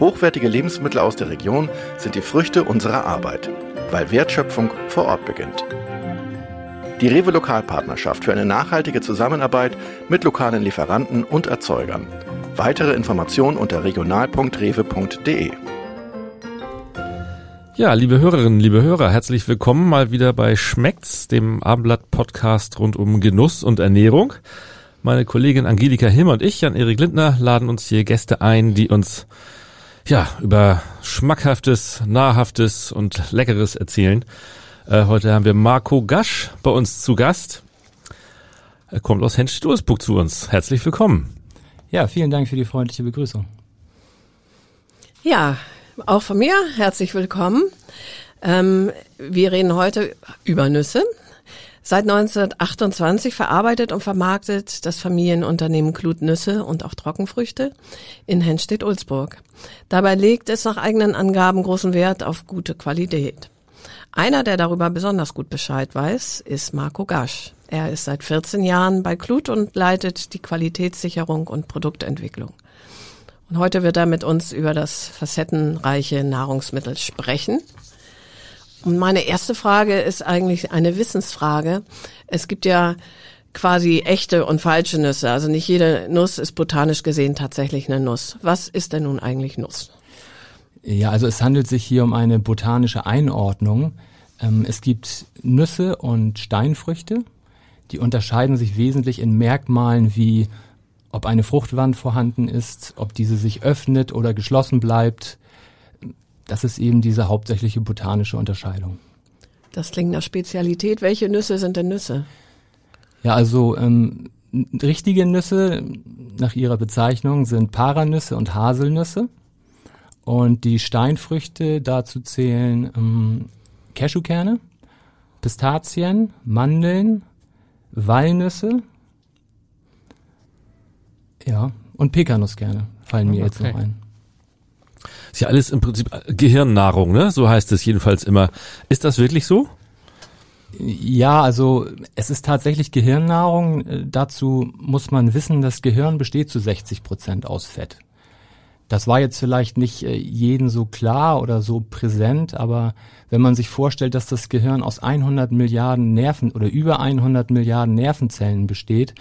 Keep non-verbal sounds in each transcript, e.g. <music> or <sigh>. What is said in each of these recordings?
Hochwertige Lebensmittel aus der Region sind die Früchte unserer Arbeit, weil Wertschöpfung vor Ort beginnt. Die Rewe Lokalpartnerschaft für eine nachhaltige Zusammenarbeit mit lokalen Lieferanten und Erzeugern. Weitere Informationen unter regional.rewe.de. Ja, liebe Hörerinnen, liebe Hörer, herzlich willkommen mal wieder bei Schmeckt's, dem Abendblatt-Podcast rund um Genuss und Ernährung. Meine Kollegin Angelika Hilmer und ich, Jan-Erik Lindner, laden uns hier Gäste ein, die uns ja über schmackhaftes, nahrhaftes und leckeres erzählen. Äh, heute haben wir Marco Gasch bei uns zu Gast. Er kommt aus Henstedt-Ulsburg zu uns. Herzlich willkommen. Ja, vielen Dank für die freundliche Begrüßung. Ja, auch von mir herzlich willkommen. Ähm, wir reden heute über Nüsse. Seit 1928 verarbeitet und vermarktet das Familienunternehmen Klut Nüsse und auch Trockenfrüchte in Henstedt-Ulzburg. Dabei legt es nach eigenen Angaben großen Wert auf gute Qualität. Einer, der darüber besonders gut Bescheid weiß, ist Marco Gasch. Er ist seit 14 Jahren bei Klut und leitet die Qualitätssicherung und Produktentwicklung. Und heute wird er mit uns über das facettenreiche Nahrungsmittel sprechen. Und meine erste Frage ist eigentlich eine Wissensfrage. Es gibt ja quasi echte und falsche Nüsse. Also nicht jede Nuss ist botanisch gesehen tatsächlich eine Nuss. Was ist denn nun eigentlich Nuss? Ja, also es handelt sich hier um eine botanische Einordnung. Ähm, es gibt Nüsse und Steinfrüchte. Die unterscheiden sich wesentlich in Merkmalen wie ob eine Fruchtwand vorhanden ist, ob diese sich öffnet oder geschlossen bleibt. Das ist eben diese hauptsächliche botanische Unterscheidung. Das klingt nach Spezialität. Welche Nüsse sind denn Nüsse? Ja, also ähm, richtige Nüsse nach ihrer Bezeichnung sind Paranüsse und Haselnüsse. Und die Steinfrüchte dazu zählen ähm, Cashewkerne, Pistazien, Mandeln, Walnüsse, ja, und Pekanuskerne fallen mir okay. jetzt noch ein. Ist ja alles im Prinzip Gehirnnahrung, ne? So heißt es jedenfalls immer. Ist das wirklich so? Ja, also es ist tatsächlich Gehirnnahrung. Äh, dazu muss man wissen, das Gehirn besteht zu 60 Prozent aus Fett. Das war jetzt vielleicht nicht äh, jeden so klar oder so präsent, aber wenn man sich vorstellt, dass das Gehirn aus 100 Milliarden Nerven oder über 100 Milliarden Nervenzellen besteht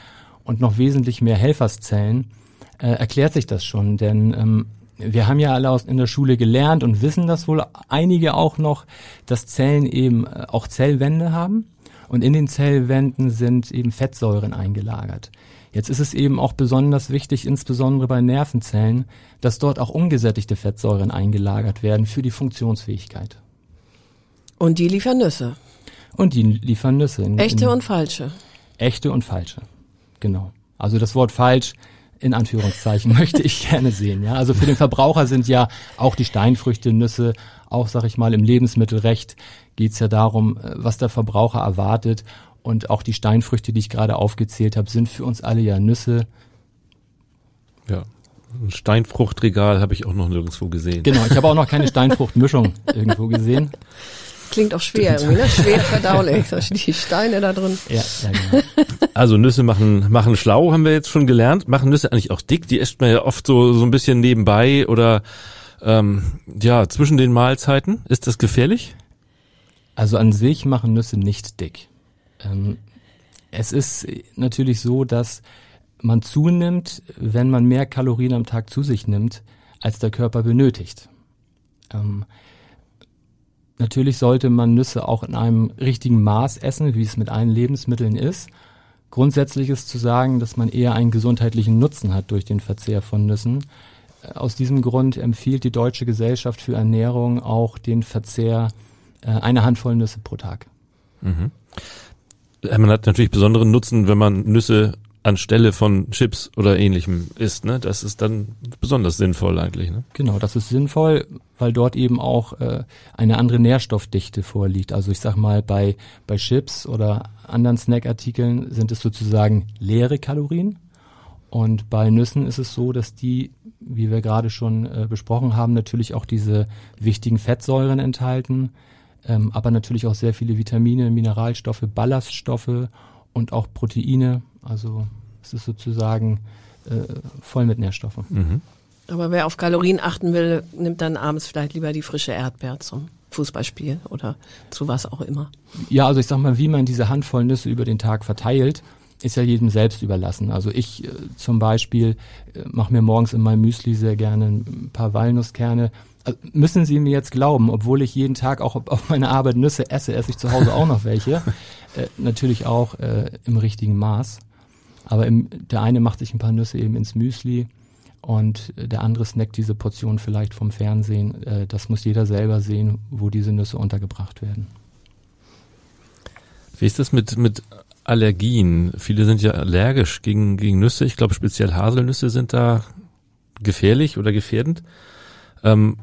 und noch wesentlich mehr Helferszellen, äh, erklärt sich das schon. Denn ähm, wir haben ja alle aus, in der Schule gelernt und wissen das wohl einige auch noch, dass Zellen eben äh, auch Zellwände haben und in den Zellwänden sind eben Fettsäuren eingelagert. Jetzt ist es eben auch besonders wichtig, insbesondere bei Nervenzellen, dass dort auch ungesättigte Fettsäuren eingelagert werden für die Funktionsfähigkeit. Und die liefern Nüsse. Und die liefern Nüsse. In, echte in, und falsche. Echte und falsche. Genau. Also das Wort falsch in Anführungszeichen <laughs> möchte ich gerne sehen. Ja, also für den Verbraucher sind ja auch die Steinfrüchte, Nüsse, auch sag ich mal im Lebensmittelrecht geht es ja darum, äh, was der Verbraucher erwartet. Und auch die Steinfrüchte, die ich gerade aufgezählt habe, sind für uns alle ja Nüsse. Ja. Ein Steinfruchtregal habe ich auch noch nirgendwo gesehen. Genau, ich habe auch noch keine Steinfruchtmischung <laughs> irgendwo gesehen. Klingt auch schwer irgendwie, ne? Schwer verdaulich, die Steine da drin. Ja, ja genau. Also Nüsse machen, machen schlau, haben wir jetzt schon gelernt. Machen Nüsse eigentlich auch dick? Die isst man ja oft so, so ein bisschen nebenbei oder ähm, ja, zwischen den Mahlzeiten. Ist das gefährlich? Also an sich machen Nüsse nicht dick. Ähm, es ist natürlich so, dass man zunimmt, wenn man mehr Kalorien am Tag zu sich nimmt, als der Körper benötigt. Ähm, Natürlich sollte man Nüsse auch in einem richtigen Maß essen, wie es mit allen Lebensmitteln ist. Grundsätzlich ist zu sagen, dass man eher einen gesundheitlichen Nutzen hat durch den Verzehr von Nüssen. Äh, aus diesem Grund empfiehlt die Deutsche Gesellschaft für Ernährung auch den Verzehr äh, einer Handvoll Nüsse pro Tag. Mhm. Man hat natürlich besonderen Nutzen, wenn man Nüsse anstelle von Chips oder ähnlichem isst, ne? Das ist dann besonders sinnvoll eigentlich, ne? Genau, das ist sinnvoll, weil dort eben auch äh, eine andere Nährstoffdichte vorliegt. Also ich sag mal, bei, bei Chips oder anderen Snackartikeln sind es sozusagen leere Kalorien. Und bei Nüssen ist es so, dass die, wie wir gerade schon äh, besprochen haben, natürlich auch diese wichtigen Fettsäuren enthalten, ähm, aber natürlich auch sehr viele Vitamine, Mineralstoffe, Ballaststoffe und auch Proteine. Also es ist sozusagen äh, voll mit Nährstoffen. Mhm. Aber wer auf Kalorien achten will, nimmt dann abends vielleicht lieber die frische Erdbeer zum Fußballspiel oder zu was auch immer. Ja, also ich sag mal, wie man diese Handvoll Nüsse über den Tag verteilt, ist ja jedem selbst überlassen. Also ich äh, zum Beispiel äh, mache mir morgens in meinem Müsli sehr gerne ein paar Walnusskerne. Also müssen Sie mir jetzt glauben, obwohl ich jeden Tag auch auf meine Arbeit Nüsse esse, esse ich zu Hause auch noch welche. äh, natürlich auch äh, im richtigen Maß. Aber im, der eine macht sich ein paar Nüsse eben ins Müsli und der andere snackt diese Portion vielleicht vom Fernsehen. Äh, das muss jeder selber sehen, wo diese Nüsse untergebracht werden. Wie ist das mit, mit Allergien? Viele sind ja allergisch gegen, gegen Nüsse. Ich glaube, speziell Haselnüsse sind da gefährlich oder gefährdend. Ähm,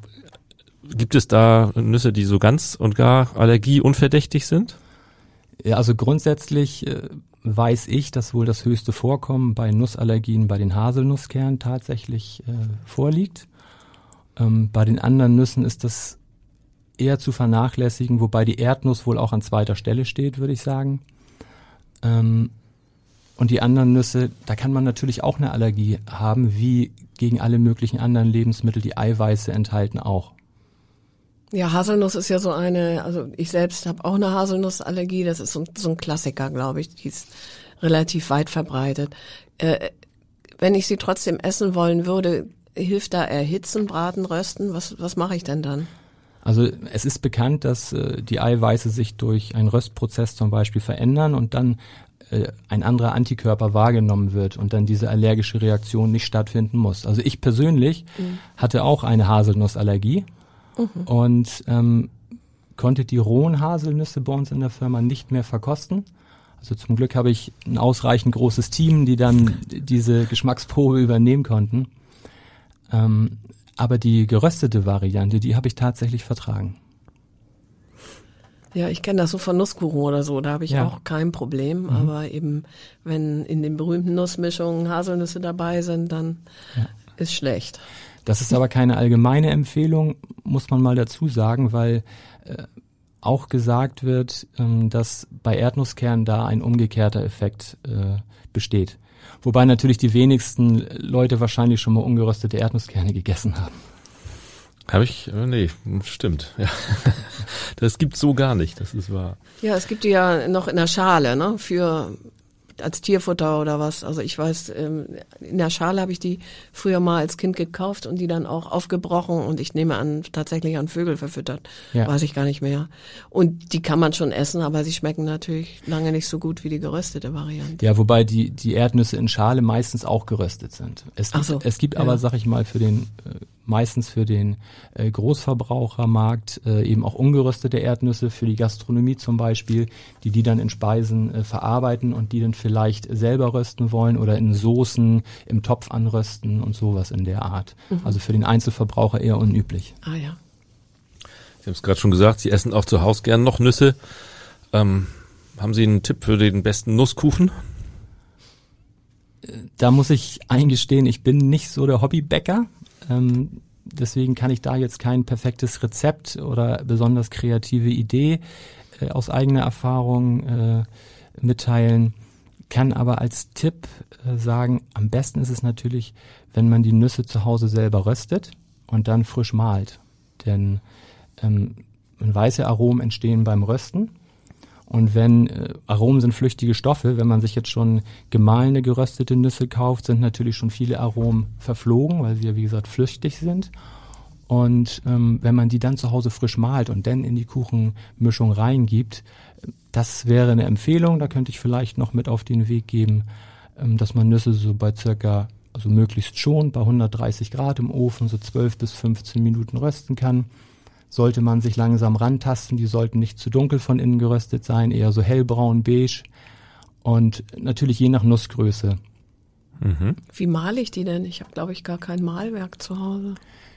gibt es da Nüsse, die so ganz und gar allergieunverdächtig sind? Ja, also grundsätzlich äh, weiß ich, dass wohl das höchste Vorkommen bei Nussallergien bei den Haselnusskernen tatsächlich äh, vorliegt. Ähm, bei den anderen Nüssen ist das eher zu vernachlässigen, wobei die Erdnuss wohl auch an zweiter Stelle steht, würde ich sagen. Ähm, und die anderen Nüsse, da kann man natürlich auch eine Allergie haben, wie gegen alle möglichen anderen Lebensmittel, die Eiweiße enthalten auch. Ja, Haselnuss ist ja so eine, also ich selbst habe auch eine Haselnussallergie, das ist so, so ein Klassiker, glaube ich, die ist relativ weit verbreitet. Äh, wenn ich sie trotzdem essen wollen würde, hilft da erhitzen, braten, rösten? Was, was mache ich denn dann? Also es ist bekannt, dass äh, die Eiweiße sich durch einen Röstprozess zum Beispiel verändern und dann äh, ein anderer Antikörper wahrgenommen wird und dann diese allergische Reaktion nicht stattfinden muss. Also ich persönlich mhm. hatte auch eine Haselnussallergie mhm. und ähm, konnte die rohen Haselnüsse bei uns in der Firma nicht mehr verkosten. Also zum Glück habe ich ein ausreichend großes Team, die dann diese Geschmacksprobe übernehmen konnten. Ähm, aber die geröstete Variante, die habe ich tatsächlich vertragen. Ja, ich kenne das so von Nusskuro oder so, da habe ich ja. auch kein Problem. Mhm. Aber eben, wenn in den berühmten Nussmischungen Haselnüsse dabei sind, dann ja. ist schlecht. Das ist aber keine allgemeine Empfehlung, muss man mal dazu sagen, weil äh, auch gesagt wird, ähm, dass bei Erdnusskernen da ein umgekehrter Effekt äh, besteht. Wobei natürlich die wenigsten Leute wahrscheinlich schon mal ungeröstete Erdnusskerne gegessen haben. Habe ich? Äh, nee, stimmt. Ja. <laughs> Das gibt's so gar nicht, das ist wahr. Ja, es gibt die ja noch in der Schale, ne? Für als Tierfutter oder was. Also ich weiß, ähm, in der Schale habe ich die früher mal als Kind gekauft und die dann auch aufgebrochen und ich nehme an, tatsächlich an Vögel verfüttert. Ja. Weiß ich gar nicht mehr. Und die kann man schon essen, aber sie schmecken natürlich lange nicht so gut wie die geröstete Variante. Ja, wobei die, die Erdnüsse in Schale meistens auch geröstet sind. Es gibt, so, es gibt ja. aber, sag ich mal, für den äh, meistens für den äh, Großverbrauchermarkt äh, eben auch ungeröstete Erdnüsse für die Gastronomie zum Beispiel, die die dann in Speisen äh, verarbeiten und die dann vielleicht selber rösten wollen oder in Soßen im Topf anrösten und sowas in der Art. Mhm. Also für den Einzelverbraucher eher unüblich. Ah ja. Sie haben es gerade schon gesagt, Sie essen auch zu Hause gern noch Nüsse. Ähm, haben Sie einen Tipp für den besten Nusskuchen? Da muss ich eingestehen, ich bin nicht so der Hobbybäcker. Ähm, deswegen kann ich da jetzt kein perfektes Rezept oder besonders kreative Idee äh, aus eigener Erfahrung äh, mitteilen. Kann aber als Tipp äh, sagen, am besten ist es natürlich, wenn man die Nüsse zu Hause selber röstet und dann frisch malt. Denn ähm, weiße Aromen entstehen beim Rösten und wenn äh, Aromen sind flüchtige Stoffe, wenn man sich jetzt schon gemahlene geröstete Nüsse kauft, sind natürlich schon viele Aromen verflogen, weil sie ja wie gesagt flüchtig sind. Und ähm, wenn man die dann zu Hause frisch malt und dann in die Kuchenmischung reingibt, das wäre eine Empfehlung. Da könnte ich vielleicht noch mit auf den Weg geben, ähm, dass man Nüsse so bei circa, also möglichst schon bei 130 Grad im Ofen so 12 bis 15 Minuten rösten kann sollte man sich langsam rantasten. Die sollten nicht zu dunkel von innen geröstet sein, eher so hellbraun, beige. Und natürlich je nach Nussgröße Mhm. Wie male ich die denn? Ich habe, glaube ich, gar kein Malwerk zu Hause.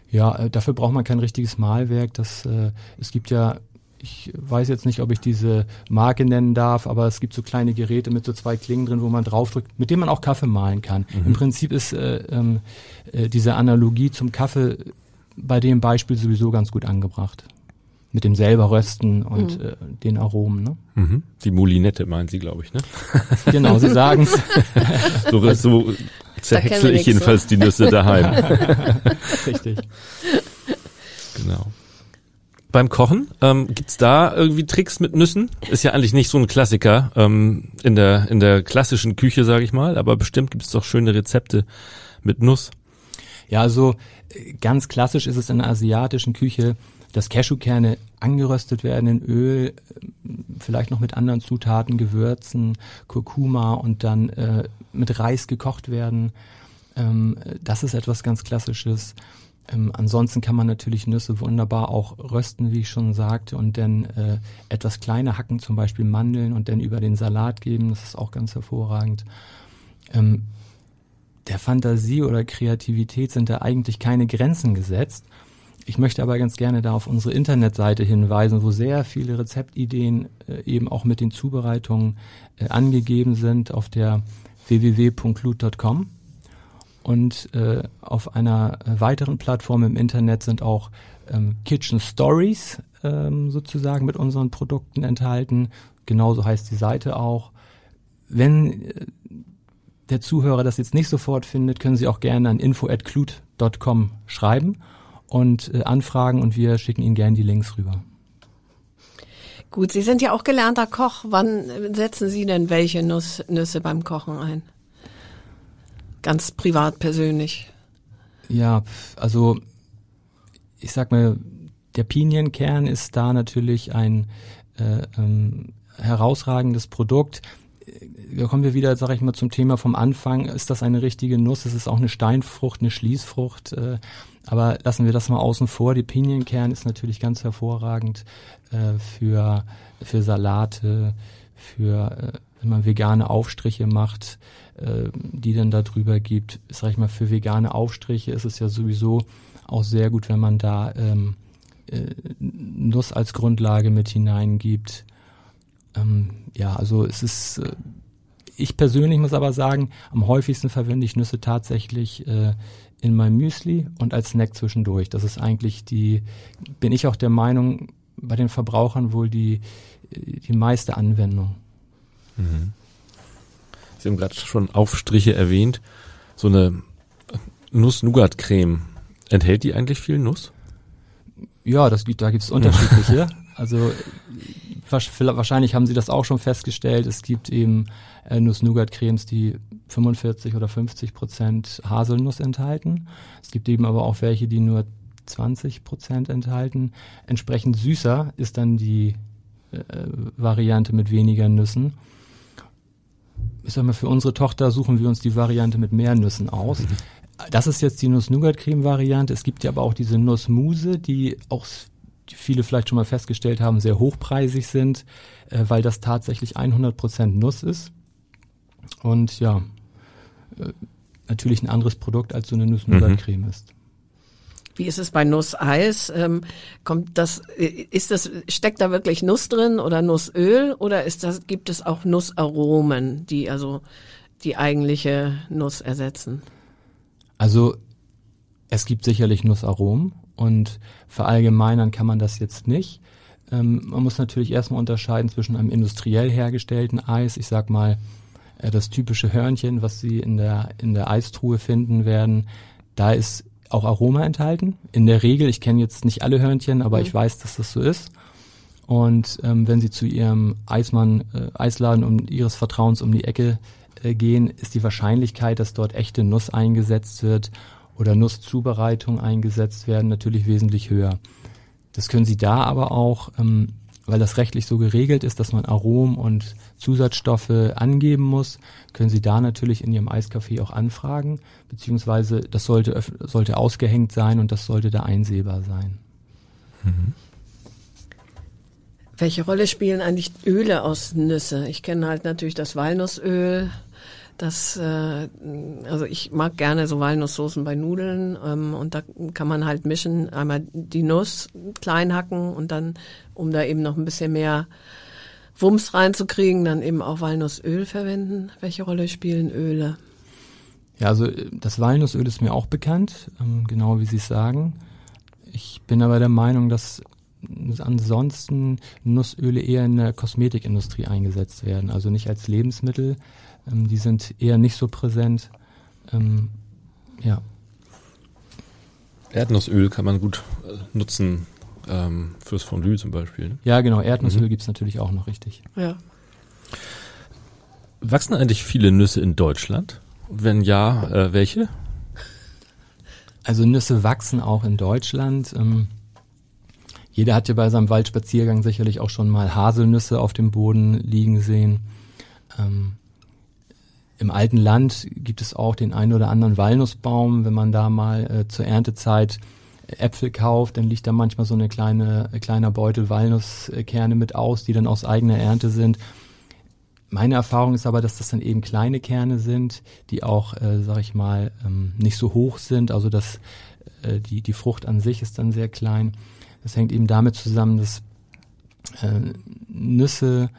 Ja, äh, dafür braucht man kein richtiges Malwerk. Das, äh, es gibt ja, ich weiß jetzt nicht, ob ich diese Marke nennen darf, aber es gibt so kleine Geräte mit so zwei Klingen drin, wo man draufdrückt, mit denen man auch Kaffee malen kann. Mhm. Im Prinzip ist äh, ähm, äh, diese Analogie zum Kaffee bei dem Beispiel sowieso ganz gut angebracht mit dem selber rösten und mhm. äh, den Aromen. Ne? Mhm. Die Moulinette meinen Sie, glaube ich, ne? <laughs> genau, Sie sagen es. <laughs> so, so zerhäcksel ich jedenfalls so. die Nüsse daheim. <laughs> Richtig. Genau. Beim Kochen, ähm, gibt's da irgendwie Tricks mit Nüssen? Ist ja eigentlich nicht so ein Klassiker ähm, in der in der klassischen Küche, sage ich mal, aber bestimmt gibt's doch schöne Rezepte mit Nuss. Ja, also äh, ganz klassisch ist es in der asiatischen Küche, dass Cashewkerne angeröstet werden in Öl, vielleicht noch mit anderen Zutaten, Gewürzen, Kurkuma und dann äh, mit Reis gekocht werden. Ähm, das ist etwas ganz Klassisches. Ähm, ansonsten kann man natürlich Nüsse wunderbar auch rösten, wie ich schon sagte, und dann äh, etwas kleiner hacken, zum Beispiel Mandeln und dann über den Salat geben. Das ist auch ganz hervorragend. Ähm, der Fantasie oder Kreativität sind da eigentlich keine Grenzen gesetzt. Ich möchte aber ganz gerne da auf unsere Internetseite hinweisen, wo sehr viele Rezeptideen äh, eben auch mit den Zubereitungen äh, angegeben sind auf der www.glut.com. Und äh, auf einer weiteren Plattform im Internet sind auch ähm, Kitchen Stories ähm, sozusagen mit unseren Produkten enthalten. Genauso heißt die Seite auch. Wenn äh, der Zuhörer das jetzt nicht sofort findet, können Sie auch gerne an info@glut.com schreiben und äh, anfragen und wir schicken Ihnen gerne die Links rüber. Gut, Sie sind ja auch gelernter Koch. Wann setzen Sie denn welche Nuss, Nüsse beim Kochen ein? Ganz privat, persönlich. Ja, also ich sag mal, der Pinienkern ist da natürlich ein äh, ähm, herausragendes Produkt. Da kommen wir wieder, sage ich mal, zum Thema vom Anfang. Ist das eine richtige Nuss? Ist es auch eine Steinfrucht, eine Schließfrucht? Äh, aber lassen wir das mal außen vor. Die Pinienkern ist natürlich ganz hervorragend äh, für, für Salate, für, äh, wenn man vegane Aufstriche macht, äh, die dann da drüber gibt. Sag ich mal, für vegane Aufstriche ist es ja sowieso auch sehr gut, wenn man da ähm, äh, Nuss als Grundlage mit hineingibt. Ähm, ja, also es ist, äh, ich persönlich muss aber sagen, am häufigsten verwende ich Nüsse tatsächlich äh, in meinem Müsli und als Snack zwischendurch. Das ist eigentlich die, bin ich auch der Meinung, bei den Verbrauchern wohl die, die meiste Anwendung. Mhm. Sie haben gerade schon Aufstriche erwähnt. So eine Nuss-Nougat-Creme. Enthält die eigentlich viel Nuss? Ja, das gibt, da gibt es unterschiedliche. <laughs> also wahrscheinlich haben Sie das auch schon festgestellt. Es gibt eben äh, Nuss-Nougat-Cremes, die 45 oder 50 Prozent Haselnuss enthalten. Es gibt eben aber auch welche, die nur 20 Prozent enthalten. Entsprechend süßer ist dann die äh, Variante mit weniger Nüssen. Ich sag mal, für unsere Tochter suchen wir uns die Variante mit mehr Nüssen aus. Mhm. Das ist jetzt die Nuss-Nougat-Creme-Variante. Es gibt ja aber auch diese Nussmuse, die auch viele vielleicht schon mal festgestellt haben, sehr hochpreisig sind, äh, weil das tatsächlich 100 Prozent Nuss ist. Und ja, äh, natürlich ein anderes Produkt als so eine Nuss-Nougat-Creme mhm. ist. Wie ist es bei Nusseis? Ähm, kommt das, ist das, steckt da wirklich Nuss drin oder Nussöl oder ist das, gibt es auch Nussaromen, die also die eigentliche Nuss ersetzen? Also es gibt sicherlich Nussaromen und verallgemeinern kann man das jetzt nicht. Ähm, man muss natürlich erstmal unterscheiden zwischen einem industriell hergestellten Eis, ich sag mal äh, das typische Hörnchen, was Sie in der, in der Eistruhe finden werden, da ist auch Aroma enthalten. In der Regel, ich kenne jetzt nicht alle Hörnchen, aber mhm. ich weiß, dass das so ist. Und ähm, wenn Sie zu Ihrem Eismann, äh, Eisladen um Ihres Vertrauens um die Ecke äh, gehen, ist die Wahrscheinlichkeit, dass dort echte Nuss eingesetzt wird oder Nusszubereitung eingesetzt werden, natürlich wesentlich höher. Das können Sie da aber auch ähm, weil das rechtlich so geregelt ist, dass man Aromen und Zusatzstoffe angeben muss, können Sie da natürlich in Ihrem Eiscafé auch anfragen, beziehungsweise das sollte, sollte ausgehängt sein und das sollte da einsehbar sein. Mhm. Welche Rolle spielen eigentlich Öle aus Nüsse? Ich kenne halt natürlich das Walnussöl, Das, äh, also ich mag gerne so Walnusssoßen bei Nudeln ähm, und da kann man halt mischen, einmal die Nuss klein hacken und dann, um da eben noch ein bisschen mehr Wumms reinzukriegen, dann eben auch Walnussöl verwenden. Welche Rolle spielen Öle? Ja, also das Walnussöl ist mir auch bekannt, ähm, genau wie Sie es sagen. Ich bin aber der Meinung, dass ansonsten Nussöle eher in der Kosmetikindustrie eingesetzt werden, also nicht als Lebensmittel. Ähm, die sind eher nicht so präsent. Ähm, ja. Erdnussöl kann man gut äh, nutzen ähm, fürs Fondue zum Beispiel. Ne? Ja, genau. Erdnussöl mhm. gibt's natürlich auch noch richtig. Ja. Wachsen eigentlich viele Nüsse in Deutschland? Wenn ja, äh, welche? Also Nüsse wachsen auch in Deutschland. Ähm, jeder hat ja bei seinem Waldspaziergang sicherlich auch schon mal Haselnüsse auf dem Boden liegen sehen. Ähm, Im alten Land gibt es auch den einen oder anderen Walnussbaum. Wenn man da mal äh, zur Erntezeit Äpfel kauft, dann liegt da manchmal so eine kleine, kleiner Beutel Walnusskerne mit aus, die dann aus eigener Ernte sind. Meine Erfahrung ist aber, dass das dann eben kleine Kerne sind, die auch, äh, sag ich mal, ähm, nicht so hoch sind. Also dass äh, die, die Frucht an sich ist dann sehr klein. Das hängt eben damit zusammen, dass äh, Nüsse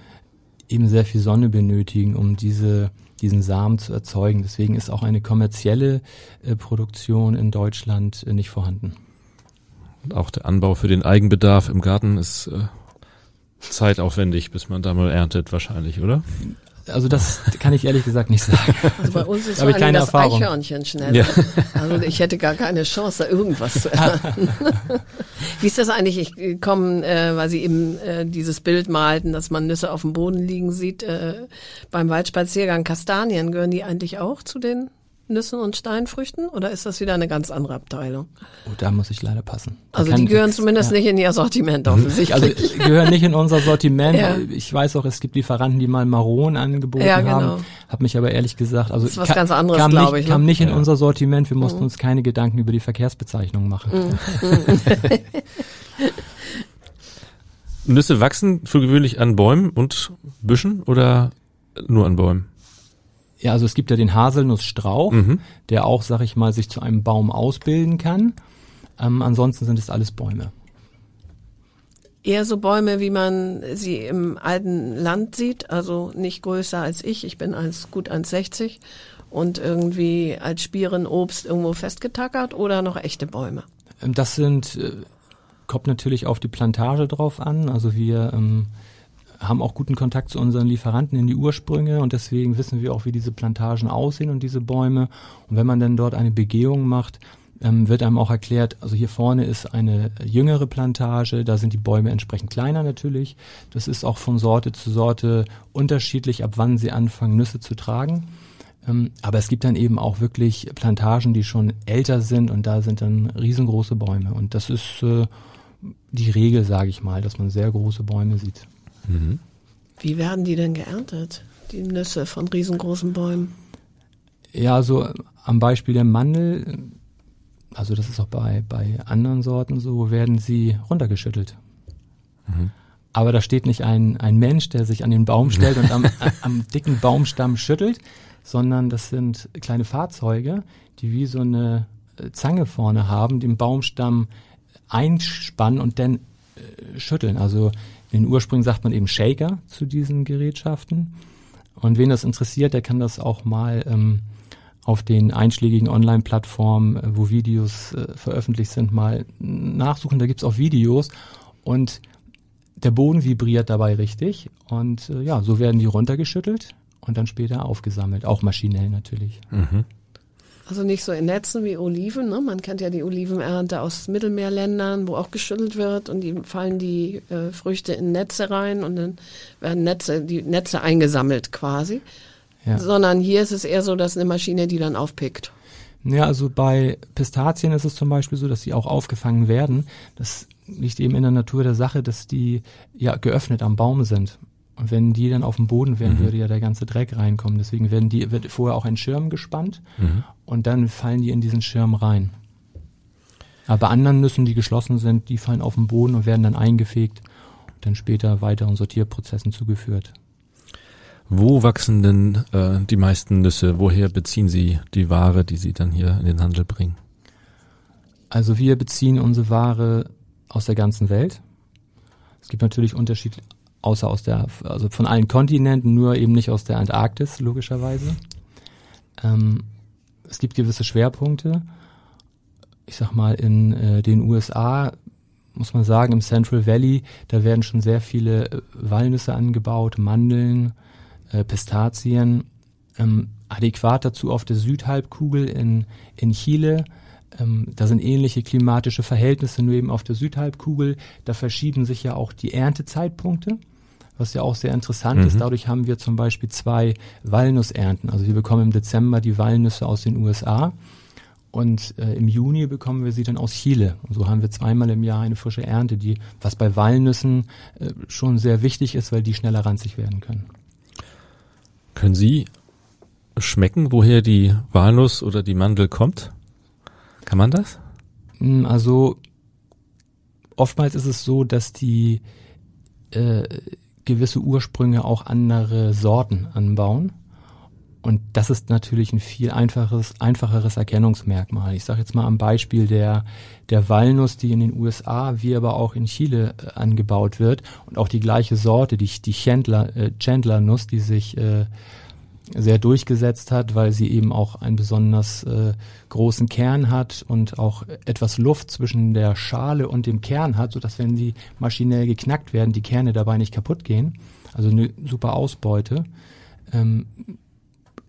eben sehr viel Sonne benötigen, um diese, diesen Samen zu erzeugen. Deswegen ist auch eine kommerzielle äh, Produktion in Deutschland äh, nicht vorhanden. Und auch der Anbau für den Eigenbedarf im Garten ist äh, zeitaufwendig, bis man da mal erntet wahrscheinlich, oder? Also das kann ich ehrlich gesagt nicht sagen. <laughs> Also bei uns ist vor allem das Erfahrung. Eichhörnchen schneller. Ja. Also ich hätte gar keine Chance, da irgendwas zu ernten. <laughs> Wie ist das eigentlich? Ich komme, äh, weil Sie eben äh, dieses Bild malten, dass man Nüsse auf dem Boden liegen sieht, äh, beim Waldspaziergang Kastanien, gehören die eigentlich auch zu den Nüssen und Steinfrüchten oder ist das wieder eine ganz andere Abteilung? Oh, da muss ich leider passen. Da also die gehören zumindest ja. nicht in Ihr Sortiment mhm. offensichtlich. Also gehören nicht in unser Sortiment. Ja. Ich weiß auch, es gibt Lieferanten, die mal Maron angeboten ja, genau. haben. Hab mich aber ehrlich gesagt, also das ist was ganz anderes, glaube ich. Ne? Kam nicht in unser Sortiment. Wir mussten mhm. uns keine Gedanken über die Verkehrsbezeichnung machen. Mhm. <laughs> Nüsse wachsen für gewöhnlich an Bäumen und Büschen oder nur an Bäumen? Ja, also es gibt ja den Haselnussstrauch, mhm. der auch, sag ich mal, sich zu einem Baum ausbilden kann. Ähm, ansonsten sind es alles Bäume. Eher so Bäume, wie man sie im alten Land sieht, also nicht größer als ich. Ich bin als gut 1,60 und irgendwie als Spieren Obst irgendwo festgetackert oder noch echte Bäume? Ähm, das sind, äh, kommt natürlich auf die Plantage drauf an. Also wir ähm, haben auch guten Kontakt zu unseren Lieferanten in die Ursprünge und deswegen wissen wir auch, wie diese Plantagen aussehen und diese Bäume. Und wenn man dann dort eine Begehung macht, ähm, wird einem auch erklärt, also hier vorne ist eine jüngere Plantage, da sind die Bäume entsprechend kleiner natürlich. Das ist auch von Sorte zu Sorte unterschiedlich, ab wann sie anfangen, Nüsse zu tragen. Ähm, aber es gibt dann eben auch wirklich Plantagen, die schon älter sind und da sind dann riesengroße Bäume. Und das ist äh, die Regel, sage ich mal, dass man sehr große Bäume sieht. Mhm. Wie werden die denn geerntet, die Nüsse von riesengroßen Bäumen? Ja, so am Beispiel der Mandel, also das ist auch bei, bei anderen Sorten so, werden sie runtergeschüttelt. Mhm. Aber da steht nicht ein, ein Mensch, der sich an den Baum stellt und am, <laughs> am dicken Baumstamm schüttelt, sondern das sind kleine Fahrzeuge, die wie so eine äh, Zange vorne haben, den Baumstamm einspannen und dann äh, schütteln. Also in den Ursprüngen sagt man eben Shaker zu diesen Gerätschaften. Und wen das interessiert, der kann das auch mal ähm, auf den einschlägigen Online-Plattformen, äh, wo Videos äh, veröffentlicht sind, mal nachsuchen. Da gibt's auch Videos und der Boden vibriert dabei richtig. Und äh, ja, so werden die runtergeschüttelt und dann später aufgesammelt, auch maschinell natürlich. Mhm. Also nicht so in Netzen wie Oliven. Ne? Man kennt ja die Olivenernte aus Mittelmeerländern, wo auch geschüttelt wird und die fallen die äh, Früchte in Netze rein und dann werden Netze, die Netze eingesammelt quasi. Ja. Sondern hier ist es eher so, dass eine Maschine die dann aufpickt. Ja, also bei Pistazien ist es zum Beispiel so, dass sie auch aufgefangen werden. Das liegt eben in der Natur der Sache, dass die ja geöffnet am Baum sind. Und wenn die dann auf dem Boden wären, mhm. würde ja der ganze Dreck reinkommen. Deswegen werden die, wird vorher auch ein Schirm gespannt mhm. und dann fallen die in diesen Schirm rein. Aber bei anderen Nüssen, die geschlossen sind, die fallen auf den Boden und werden dann eingefegt und dann später weiteren Sortierprozessen zugeführt. Wo wachsen denn äh, die meisten Nüsse? Woher beziehen Sie die Ware, die Sie dann hier in den Handel bringen? Also wir beziehen unsere Ware aus der ganzen Welt. Es gibt natürlich Unterschiede, außer aus der, also von allen Kontinenten, nur eben nicht aus der Antarktis, logischerweise. Ähm, es gibt gewisse Schwerpunkte. Ich sag mal, in äh, den USA muss man sagen, im Central Valley, da werden schon sehr viele äh, Walnüsse angebaut, Mandeln, äh, Pistazien. Ähm, adäquat dazu auf der Südhalbkugel in, in Chile. Ähm, da sind ähnliche klimatische Verhältnisse, nur eben auf der Südhalbkugel. Da verschieben sich ja auch die Erntezeitpunkte, was ja auch sehr interessant mhm. ist. Dadurch haben wir zum Beispiel zwei Walnussernten. Also wir bekommen im Dezember die Walnüsse aus den USA und äh, im Juni bekommen wir sie dann aus Chile. Und so haben wir zweimal im Jahr eine frische Ernte, die, was bei Walnüssen äh, schon sehr wichtig ist, weil die schneller ranzig werden können. Können Sie schmecken, woher die Walnuss oder die Mandel kommt? Kann man das? Hm, also oftmals ist es so, dass die äh, gewisse Ursprünge auch andere Sorten anbauen. Und das ist natürlich ein viel einfacheres, einfacheres Erkennungsmerkmal. Ich sage jetzt mal am Beispiel der, der Walnuss, die in den USA, wie aber auch in Chile äh, angebaut wird und auch die gleiche Sorte, die, die Chandler, äh, Chandler-Nuss, die sich äh, sehr durchgesetzt hat, weil sie eben auch einen besonders äh, großen Kern hat und auch etwas Luft zwischen der Schale und dem Kern hat, sodass wenn sie maschinell geknackt werden, die Kerne dabei nicht kaputt gehen. Also eine super Ausbeute. Ähm,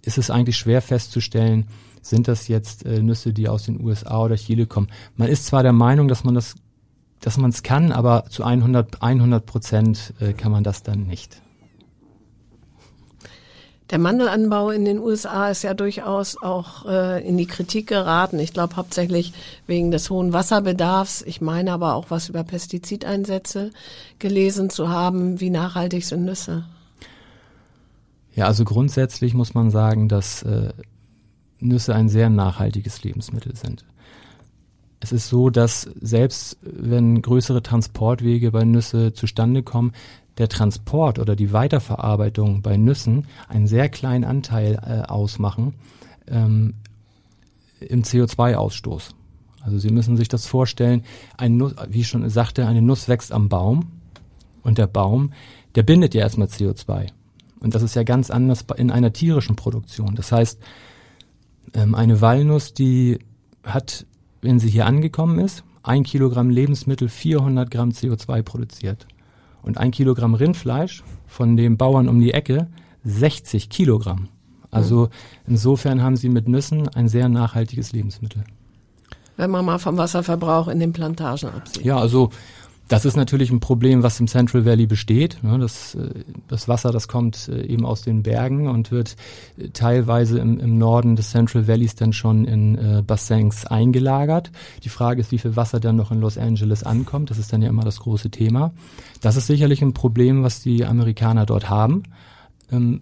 ist es eigentlich schwer festzustellen, sind das jetzt äh, Nüsse, die aus den USA oder Chile kommen. Man ist zwar der Meinung, dass man das, dass man es kann, aber zu 100 100 Prozent äh, kann man das dann nicht. Der Mandelanbau in den USA ist ja durchaus auch äh, in die Kritik geraten. Ich glaube hauptsächlich wegen des hohen Wasserbedarfs. Ich meine aber auch was über Pestizideinsätze gelesen zu haben. Wie nachhaltig sind Nüsse? Ja, also grundsätzlich muss man sagen, dass äh, Nüsse ein sehr nachhaltiges Lebensmittel sind. Es ist so, dass selbst wenn größere Transportwege bei Nüsse zustande kommen, der Transport oder die Weiterverarbeitung bei Nüssen einen sehr kleinen Anteil äh, ausmachen ähm, im CO2-Ausstoß. Also Sie müssen sich das vorstellen, ein Nuss, wie ich schon sagte, eine Nuss wächst am Baum und der Baum, der bindet ja erstmal CO2. Und das ist ja ganz anders in einer tierischen Produktion. Das heißt, ähm, eine Walnuss, die hat, wenn sie hier angekommen ist, ein Kilogramm Lebensmittel 400 Gramm CO2 produziert. Und ein Kilogramm Rindfleisch von dem Bauern um die Ecke 60 Kilogramm. Also insofern haben sie mit Nüssen ein sehr nachhaltiges Lebensmittel. Wenn man mal vom Wasserverbrauch in den Plantagen absieht. Ja, also das ist natürlich ein Problem, was im Central Valley besteht. Ne? Das, äh, das Wasser, das kommt äh, eben aus den Bergen und wird äh, teilweise im, im Norden des Central Valleys dann schon in Bassins eingelagert. Die Frage ist, wie viel Wasser dann noch in Los Angeles ankommt. Das ist dann ja immer das große Thema. Das ist sicherlich ein Problem, was die Amerikaner dort haben. Ähm,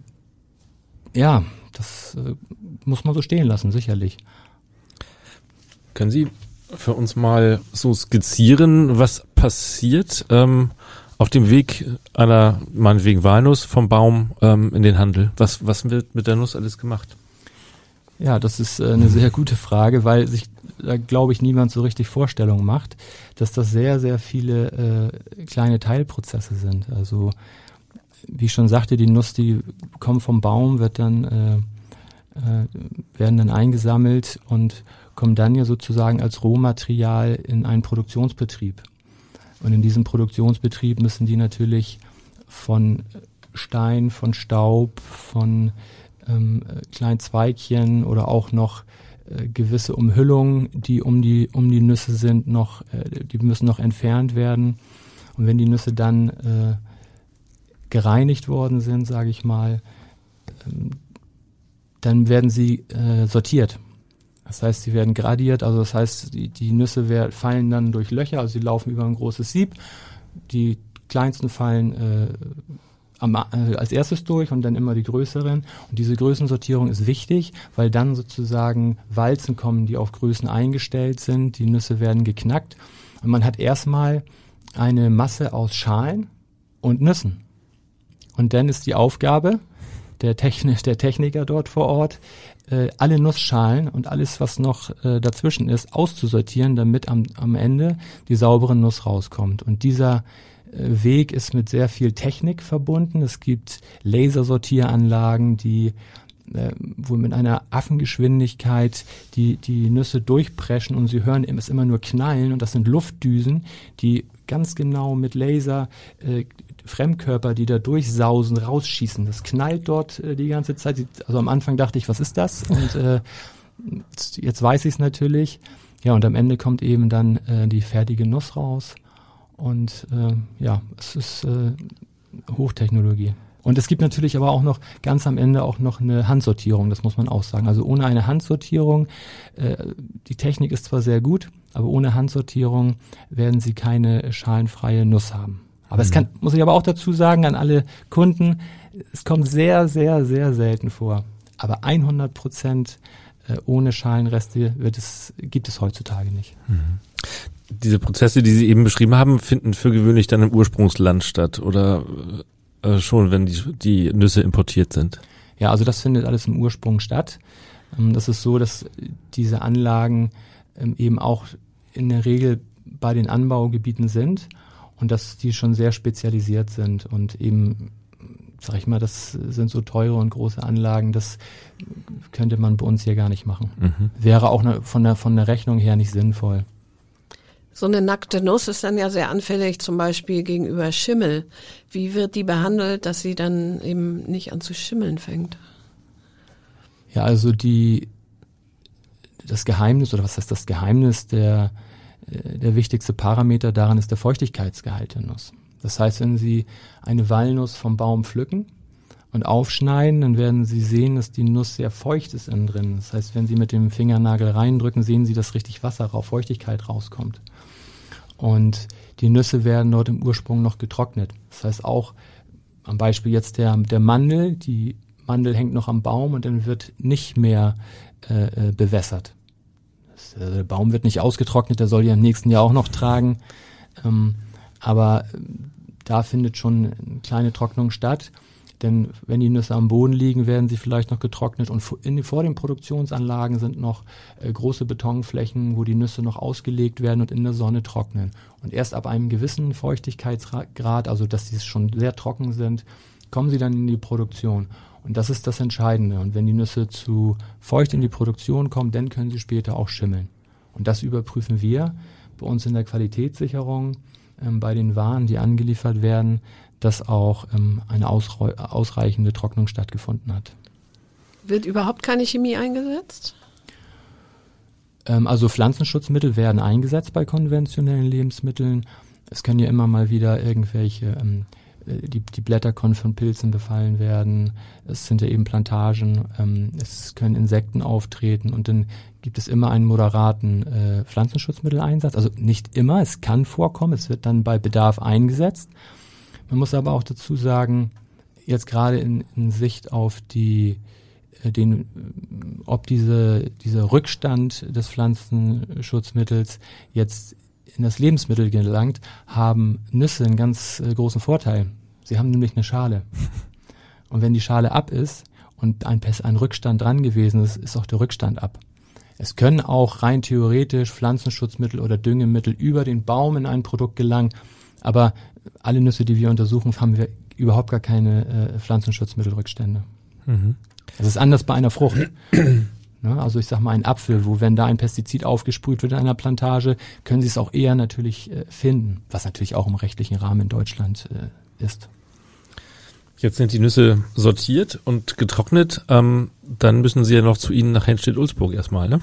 ja, das muss man so stehen lassen, sicherlich. Können Sie für uns mal so skizzieren, was passiert ähm, auf dem Weg einer, meinetwegen Walnuss vom Baum ähm, in den Handel? Was, was wird mit der Nuss alles gemacht? Ja, das ist äh, eine sehr gute Frage, weil sich da glaube ich niemand so richtig Vorstellungen macht, dass das sehr, sehr viele äh, kleine Teilprozesse sind. Also wie ich schon sagte, die Nuss, die kommt vom Baum, wird dann äh, äh, werden dann eingesammelt und kommen dann ja sozusagen als Rohmaterial in einen Produktionsbetrieb. Und in diesem Produktionsbetrieb müssen die natürlich von Stein, von Staub, von ähm, kleinen Zweigchen oder auch noch äh, gewisse Umhüllungen, die um die um die Nüsse sind, noch äh, die müssen noch entfernt werden. Und wenn die Nüsse dann äh, gereinigt worden sind, sage ich mal, ähm, dann werden sie äh, sortiert. Das heißt, sie werden gradiert, also das heißt, die, die Nüsse werden, fallen dann durch Löcher, also sie laufen über ein großes Sieb. Die kleinsten fallen äh, am, äh, als erstes durch und dann immer die größeren. Und diese Größensortierung ist wichtig, weil dann sozusagen Walzen kommen, die auf Größen eingestellt sind. Die Nüsse werden geknackt und man hat erstmal eine Masse aus Schalen und Nüssen. Und dann ist die Aufgabe, der, Techni der Techniker dort vor Ort, äh, alle Nussschalen und alles, was noch äh, dazwischen ist, auszusortieren, damit am, am Ende die saubere Nuss rauskommt. Und dieser äh, Weg ist mit sehr viel Technik verbunden. Es gibt Lasersortieranlagen, die äh, wo mit einer Affengeschwindigkeit die, die Nüsse durchpreschen und sie hören es immer nur knallen und das sind Luftdüsen, die ganz genau mit Laser äh, Fremdkörper, die da durchsausen, rausschießen. Das knallt dort äh, die ganze Zeit. Also am Anfang dachte ich, was ist das? Und äh, jetzt weiß ich es natürlich. Ja, und am Ende kommt eben dann äh, die fertige Nuss raus. Und äh, ja, es ist äh, Hochtechnologie. Und es gibt natürlich aber auch noch ganz am Ende auch noch eine Handsortierung, das muss man auch sagen. Also ohne eine Handsortierung, äh, die Technik ist zwar sehr gut, aber ohne Handsortierung werden Sie keine schalenfreie Nuss haben. Aber mhm. es kann, muss ich aber auch dazu sagen, an alle Kunden, es kommt sehr, sehr, sehr selten vor. Aber 100 Prozent äh, ohne Schalenreste wird es, gibt es heutzutage nicht. Mhm. Diese Prozesse, die Sie eben beschrieben haben, finden für gewöhnlich dann im Ursprungsland statt oder äh, schon, wenn die, die Nüsse importiert sind? Ja, also das findet alles im Ursprung statt. Ähm, das ist so, dass diese Anlagen ähm, eben auch in der Regel bei den Anbaugebieten sind und dass die schon sehr spezialisiert sind und eben sag ich mal, das sind so teure und große Anlagen, das könnte man bei uns hier gar nicht machen. Mhm. Wäre auch ne, von der, von der Rechnung her nicht sinnvoll. So eine nackte Nuss ist dann ja sehr anfällig, zum Beispiel gegenüber Schimmel. Wie wird die behandelt, dass sie dann eben nicht an zu schimmeln fängt? Ja, also die, das Geheimnis, oder was heißt das Geheimnis, der, der wichtigste Parameter daran ist der Feuchtigkeitsgehalt der Nuss. Das heißt, wenn Sie eine Walnuss vom Baum pflücken und aufschneiden, dann werden Sie sehen, dass die Nuss sehr feucht ist innen drin. Das heißt, wenn Sie mit dem Fingernagel reindrücken, sehen Sie, dass richtig Wasser rauf, Feuchtigkeit rauskommt. Und die Nüsse werden dort im Ursprung noch getrocknet. Das heißt auch am Beispiel jetzt der, der Mandel, die Mandel hängt noch am Baum und dann wird nicht mehr äh, äh bewässert. Äh, der Baum wird nicht ausgetrocknet, der soll ja im nächsten Jahr auch noch tragen. Ähm, aber äh, da findet schon eine kleine Trocknung statt. Denn wenn die Nüsse am Boden liegen, werden sie vielleicht noch getrocknet und in, vor den Produktionsanlagen sind noch äh, große Betonflächen, wo die Nüsse noch ausgelegt werden und in der Sonne trocknen. Und erst ab einem gewissen Feuchtigkeitsgrad, also dass sie schon sehr trocken sind, kommen sie dann in die Produktion. Und das ist das Entscheidende. Und wenn die Nüsse zu feucht in die Produktion kommen, dann können sie später auch schimmeln. Und das überprüfen wir bei uns in der Qualitätssicherung ähm, bei den Waren, die angeliefert werden, dass auch ähm, eine ausreichende Trocknung stattgefunden hat. Wird überhaupt keine Chemie eingesetzt? Ähm, also Pflanzenschutzmittel werden eingesetzt bei konventionellen Lebensmitteln. Es können ja immer mal wieder irgendwelche, ähm, äh, die, die Blätter können von Pilzen befallen werden. Es sind ja eben Plantagen. Ähm, es können Insekten auftreten und dann gibt es immer einen moderaten äh, Pflanzenschutzmitteleinsatz. Also nicht immer, es kann vorkommen. Es wird dann bei Bedarf eingesetzt. Man muss aber auch dazu sagen, jetzt gerade in, in Sicht auf die äh, den, ob diese, dieser Rückstand des Pflanzenschutzmittels jetzt in das Lebensmittel gelangt, haben Nüsse einen ganz äh, großen Vorteil. Sie haben nämlich eine Schale. <laughs> Und wenn die Schale ab ist und ein, ein Rückstand dran gewesen ist, ist auch der Rückstand ab. Es können auch rein theoretisch Pflanzenschutzmittel oder Düngemittel über den Baum in ein Produkt gelangen, aber alle Nüsse, die wir untersuchen, haben wir überhaupt gar keine äh, Pflanzenschutzmittelrückstände. Mhm. Das ist anders bei einer Frucht. <clears throat> ne? Also ich sag mal ein Apfel, wo wenn da ein Pestizid aufgesprüht wird in einer Plantage, können Sie es auch eher natürlich äh, finden, was natürlich auch im rechtlichen Rahmen in Deutschland äh, ist. Jetzt sind die Nüsse sortiert und getrocknet. Ähm, dann müssen sie ja noch zu Ihnen nach Henstedt-Ulzburg erstmal, ne?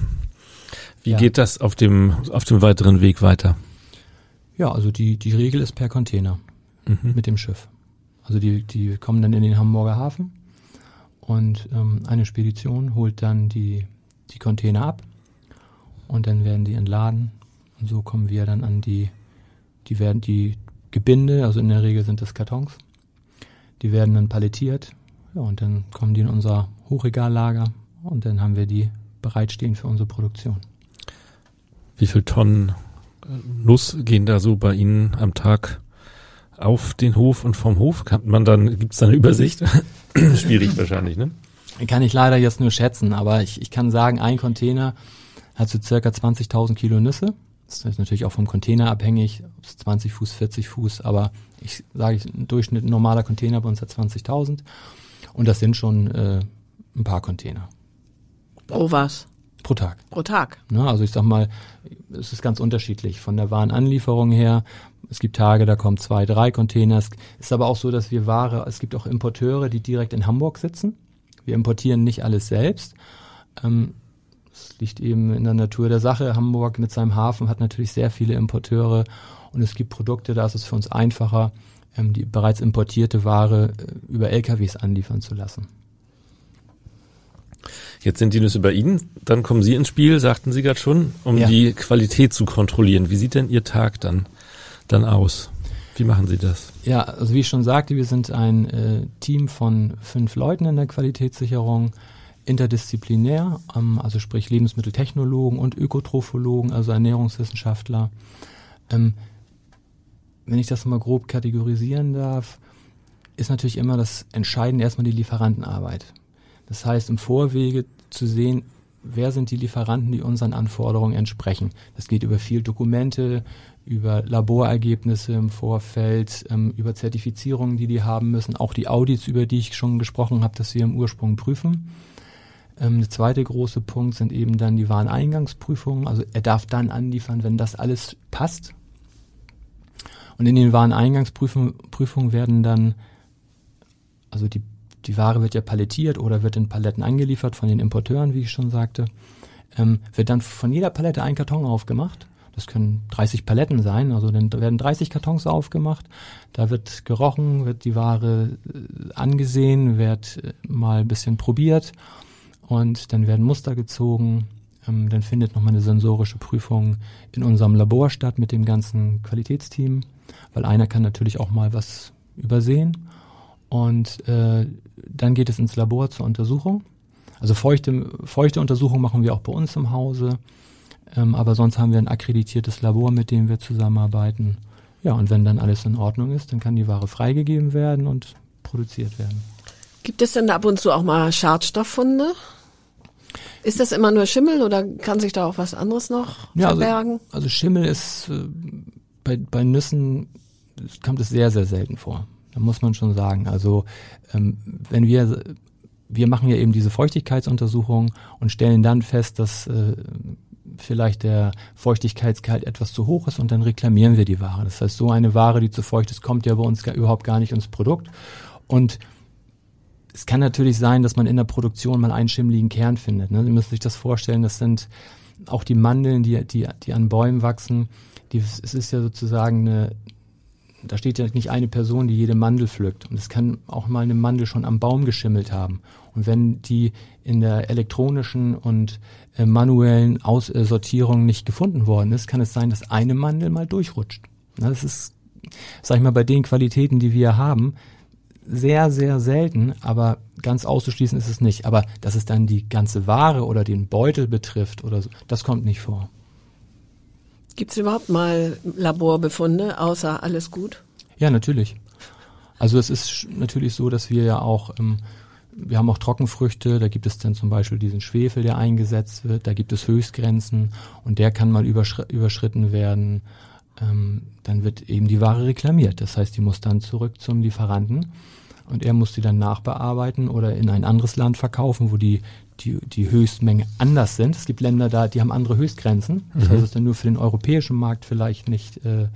Wie ja. geht das auf dem, auf dem weiteren Weg weiter? Ja, also die, die Regel ist per Container mhm. mit dem Schiff. Also die, die kommen dann in den Hamburger Hafen und ähm, eine Spedition holt dann die, die Container ab und dann werden die entladen und so kommen wir dann an die, die werden die Gebinde, also in der Regel sind das Kartons, die werden dann palettiert ja, und dann kommen die in unser Hochregallager und dann haben wir die bereitstehen für unsere Produktion. Wie viel Tonnen Nuss gehen da so bei Ihnen am Tag auf den Hof und vom Hof? Kann man dann, gibt es da eine Übersicht? <laughs> Schwierig wahrscheinlich, ne? Kann ich leider jetzt nur schätzen, aber ich, ich kann sagen, ein Container hat so circa 20.000 Kilo Nüsse. Das ist natürlich auch vom Container abhängig, ob es 20 Fuß, 40 Fuß, aber ich sage, ein Durchschnitt ein normaler Container bei uns hat 20.000 und das sind schon äh, ein paar Container. Pro was? Pro Tag. Pro Tag. Ne, also ich sag mal, es ist ganz unterschiedlich von der Warenanlieferung her. Es gibt Tage, da kommen zwei, drei Container. Es ist aber auch so, dass wir Ware, es gibt auch Importeure, die direkt in Hamburg sitzen. Wir importieren nicht alles selbst. Ähm, es liegt eben in der Natur der Sache. Hamburg mit seinem Hafen hat natürlich sehr viele Importeure und es gibt Produkte, da ist es für uns einfacher, ähm, die bereits importierte Ware äh, über LKWs anliefern zu lassen. Jetzt sind die Nüsse bei Ihnen, dann kommen Sie ins Spiel, sagten Sie gerade schon, um ja. die Qualität zu kontrollieren. Wie sieht denn Ihr Tag dann, dann aus? Wie machen Sie das? Ja, also wie ich schon sagte, wir sind ein äh, Team von fünf Leuten in der Qualitätssicherung, interdisziplinär, ähm, also sprich Lebensmitteltechnologen und Ökotrophologen, also Ernährungswissenschaftler. Ähm, wenn ich das mal grob kategorisieren darf, ist natürlich immer das Entscheidende erstmal die Lieferantenarbeit. Das heißt, im Vorwege zu sehen, wer sind die Lieferanten, die unseren Anforderungen entsprechen. Das geht über viel Dokumente, über Laborergebnisse im Vorfeld, ähm, über Zertifizierungen, die die haben müssen, auch die Audits, über die ich schon gesprochen habe, dass wir im Ursprung prüfen. Ähm, der zweite große Punkt sind eben dann die Wareneingangsprüfungen. Also er darf dann anliefern, wenn das alles passt. Und in den Wareneingangsprüfungen werden dann, also die die Ware wird ja palettiert oder wird in Paletten angeliefert von den Importeuren, wie ich schon sagte. Ähm, wird dann von jeder Palette ein Karton aufgemacht. Das können 30 Paletten sein, also dann werden 30 Kartons aufgemacht. Da wird gerochen, wird die Ware äh, angesehen, wird äh, mal ein bisschen probiert und dann werden Muster gezogen. Ähm, dann findet nochmal eine sensorische Prüfung in unserem Labor statt mit dem ganzen Qualitätsteam, weil einer kann natürlich auch mal was übersehen. Und äh, dann geht es ins Labor zur Untersuchung. Also feuchte, feuchte Untersuchung machen wir auch bei uns im Hause. Ähm, aber sonst haben wir ein akkreditiertes Labor, mit dem wir zusammenarbeiten. Ja, und wenn dann alles in Ordnung ist, dann kann die Ware freigegeben werden und produziert werden. Gibt es denn ab und zu auch mal Schadstofffunde? Ist das immer nur Schimmel oder kann sich da auch was anderes noch ja, also, verbergen? Also, also Schimmel ist äh, bei, bei Nüssen kommt es sehr, sehr selten vor. Da muss man schon sagen. Also ähm, wenn wir wir machen ja eben diese Feuchtigkeitsuntersuchung und stellen dann fest, dass äh, vielleicht der Feuchtigkeitsgehalt etwas zu hoch ist und dann reklamieren wir die Ware. Das heißt, so eine Ware, die zu feucht ist, kommt ja bei uns gar, überhaupt gar nicht ins Produkt. Und es kann natürlich sein, dass man in der Produktion mal einen schimmligen Kern findet. Ne? Sie müssen sich das vorstellen, das sind auch die Mandeln, die, die, die an Bäumen wachsen. Die, es ist ja sozusagen eine, da steht ja nicht eine Person, die jede Mandel pflückt. Und es kann auch mal eine Mandel schon am Baum geschimmelt haben. Und wenn die in der elektronischen und äh, manuellen Aussortierung nicht gefunden worden ist, kann es sein, dass eine Mandel mal durchrutscht. Das ist, sag ich mal, bei den Qualitäten, die wir haben, sehr, sehr selten, aber ganz auszuschließen ist es nicht. Aber dass es dann die ganze Ware oder den Beutel betrifft oder so, das kommt nicht vor. Gibt es überhaupt mal Laborbefunde, außer alles gut? Ja, natürlich. Also es ist natürlich so, dass wir ja auch, ähm, wir haben auch Trockenfrüchte, da gibt es dann zum Beispiel diesen Schwefel, der eingesetzt wird, da gibt es Höchstgrenzen und der kann mal überschritten werden. Ähm, dann wird eben die Ware reklamiert. Das heißt, die muss dann zurück zum Lieferanten und er muss sie dann nachbearbeiten oder in ein anderes Land verkaufen, wo die die, die Höchstmenge anders sind. Es gibt Länder da, die haben andere Höchstgrenzen. Das mhm. heißt, es ist dann nur für den europäischen Markt vielleicht nicht, äh,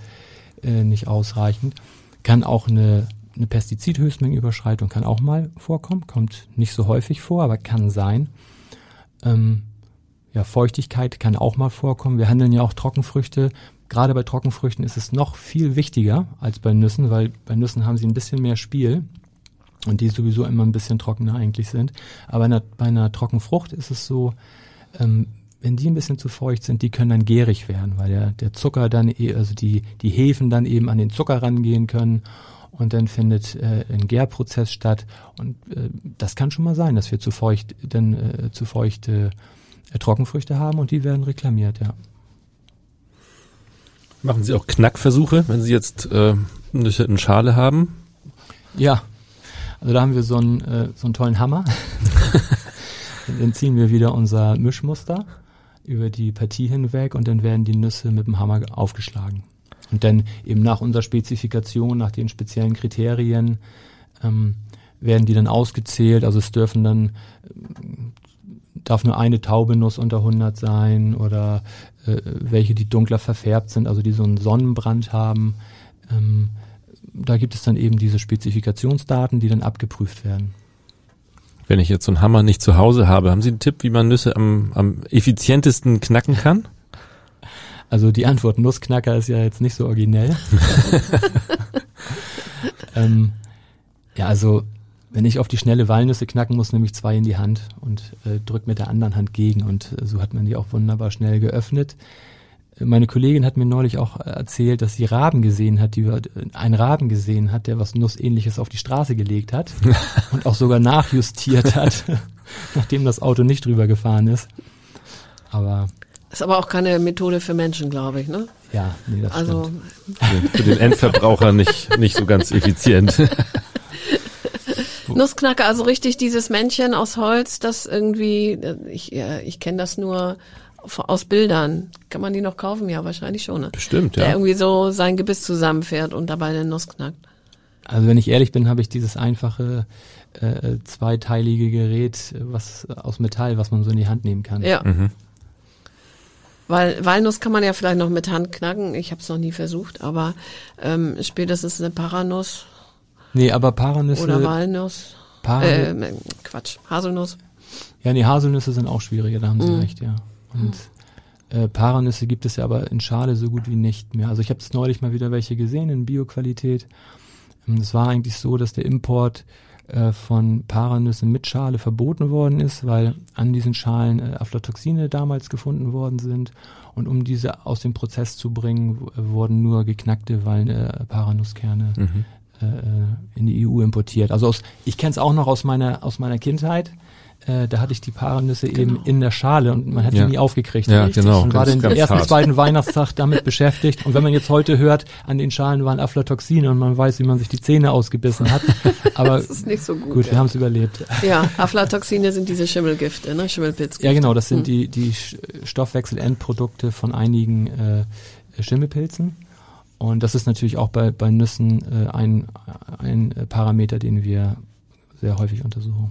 äh, nicht ausreichend. Kann auch eine, eine Pestizidhöchstmengenüberschreitung kann auch mal vorkommen, kommt nicht so häufig vor, aber kann sein. Ähm, ja, Feuchtigkeit kann auch mal vorkommen. Wir handeln ja auch Trockenfrüchte. Gerade bei Trockenfrüchten ist es noch viel wichtiger als bei Nüssen, weil bei Nüssen haben sie ein bisschen mehr Spiel und die sowieso immer ein bisschen trockener eigentlich sind. Aber einer, bei einer Trockenfrucht ist es so, ähm, wenn die ein bisschen zu feucht sind, die können dann gärig werden, weil der, der Zucker dann, eh, also die, die Hefen dann eben an den Zucker rangehen können und dann findet äh, ein Gärprozess statt und äh, das kann schon mal sein, dass wir zu feucht, dann äh, zu feuchte äh, Trockenfrüchte haben und die werden reklamiert, ja. Machen Sie auch Knackversuche, wenn Sie jetzt äh, eine Schale haben? Ja, Also da haben wir so einen, äh, so einen tollen Hammer. <laughs> dann ziehen wir wieder unser Mischmuster über die Partie hinweg und dann werden die Nüsse mit dem Hammer aufgeschlagen. Und dann eben nach unserer Spezifikation, nach den speziellen Kriterien, ähm, werden die dann ausgezählt. Also es dürfen dann, darf nur eine Taubenuss unter 100 sein oder äh, welche, die dunkler verfärbt sind, also die so einen Sonnenbrand haben. Ähm, da gibt es dann eben diese Spezifikationsdaten, die dann abgeprüft werden. Wenn ich jetzt so einen Hammer nicht zu Hause habe, haben Sie einen Tipp, wie man Nüsse am, am effizientesten knacken kann? Also die Antwort Nussknacker ist ja jetzt nicht so originell. <laughs> <laughs> ähm, ja, also wenn ich auf die schnelle Walnüsse knacken muss, nehme ich zwei in die Hand und äh, drücke mit der anderen Hand gegen und äh, so hat man die auch wunderbar schnell geöffnet. Meine Kollegin hat mir neulich auch erzählt, dass sie Raben gesehen hat, die einen Raben gesehen hat, der was Nussähnliches auf die Straße gelegt hat <laughs> und auch sogar nachjustiert hat, <laughs> nachdem das Auto nicht drüber gefahren ist. Aber ist aber auch keine Methode für Menschen, glaube ich, ne? Ja, nee, das also stimmt. Für den Endverbraucher nicht, nicht so ganz effizient. <laughs> Nussknacker, also richtig dieses Männchen aus Holz, das irgendwie, ich, ich kenne das nur aus Bildern. Kann man die noch kaufen? Ja, wahrscheinlich schon. Ne? Bestimmt, ja. Der irgendwie so sein Gebiss zusammenfährt und dabei den Nuss knackt. Also wenn ich ehrlich bin, habe ich dieses einfache äh, zweiteilige Gerät, was aus Metall, was man so in die Hand nehmen kann. Ja. Mhm. Weil Walnuss kann man ja vielleicht noch mit Hand knacken. Ich habe es noch nie versucht, aber ähm, spätestens eine Paranuss. Nee, aber Paranüsse. Oder Walnuss. Paran äh, Quatsch, Haselnuss. Ja, nee, Haselnüsse sind auch schwieriger, da haben Sie Mhm. recht, ja. Und äh, Paranüsse gibt es ja aber in Schale so gut wie nicht mehr. Also ich habe es neulich mal wieder welche gesehen in Bioqualität. Ähm, Es war eigentlich so, dass der Import äh, von Paranüssen mit Schale verboten worden ist, weil an diesen Schalen äh, Aflatoxine damals gefunden worden sind. Und um diese aus dem Prozess zu bringen, wurden nur geknackte Wal äh, Paranusskerne Mhm. Äh, in die EU importiert. Also aus, ich kenne es auch noch aus meiner aus meiner Kindheit. Äh, da hatte ich die Paranüsse eben Genau. in der Schale und man hat Ja. die nie aufgekriegt. Ja, Richtig. genau. Und war den ersten, hart. zweiten Weihnachtstag damit beschäftigt. Und wenn man jetzt heute hört, an den Schalen waren Aflatoxine und man weiß, wie man sich die Zähne ausgebissen hat. <laughs> Aber Das ist nicht so gut. gut, wir haben es überlebt. ja, Aflatoxine sind diese Schimmelgifte, ne? Schimmelpilzgifte. Ja, genau, das sind Hm. die, die Stoffwechselendprodukte von einigen äh, Schimmelpilzen. Und das ist natürlich auch bei, bei Nüssen äh, ein, ein Parameter, den wir sehr häufig untersuchen.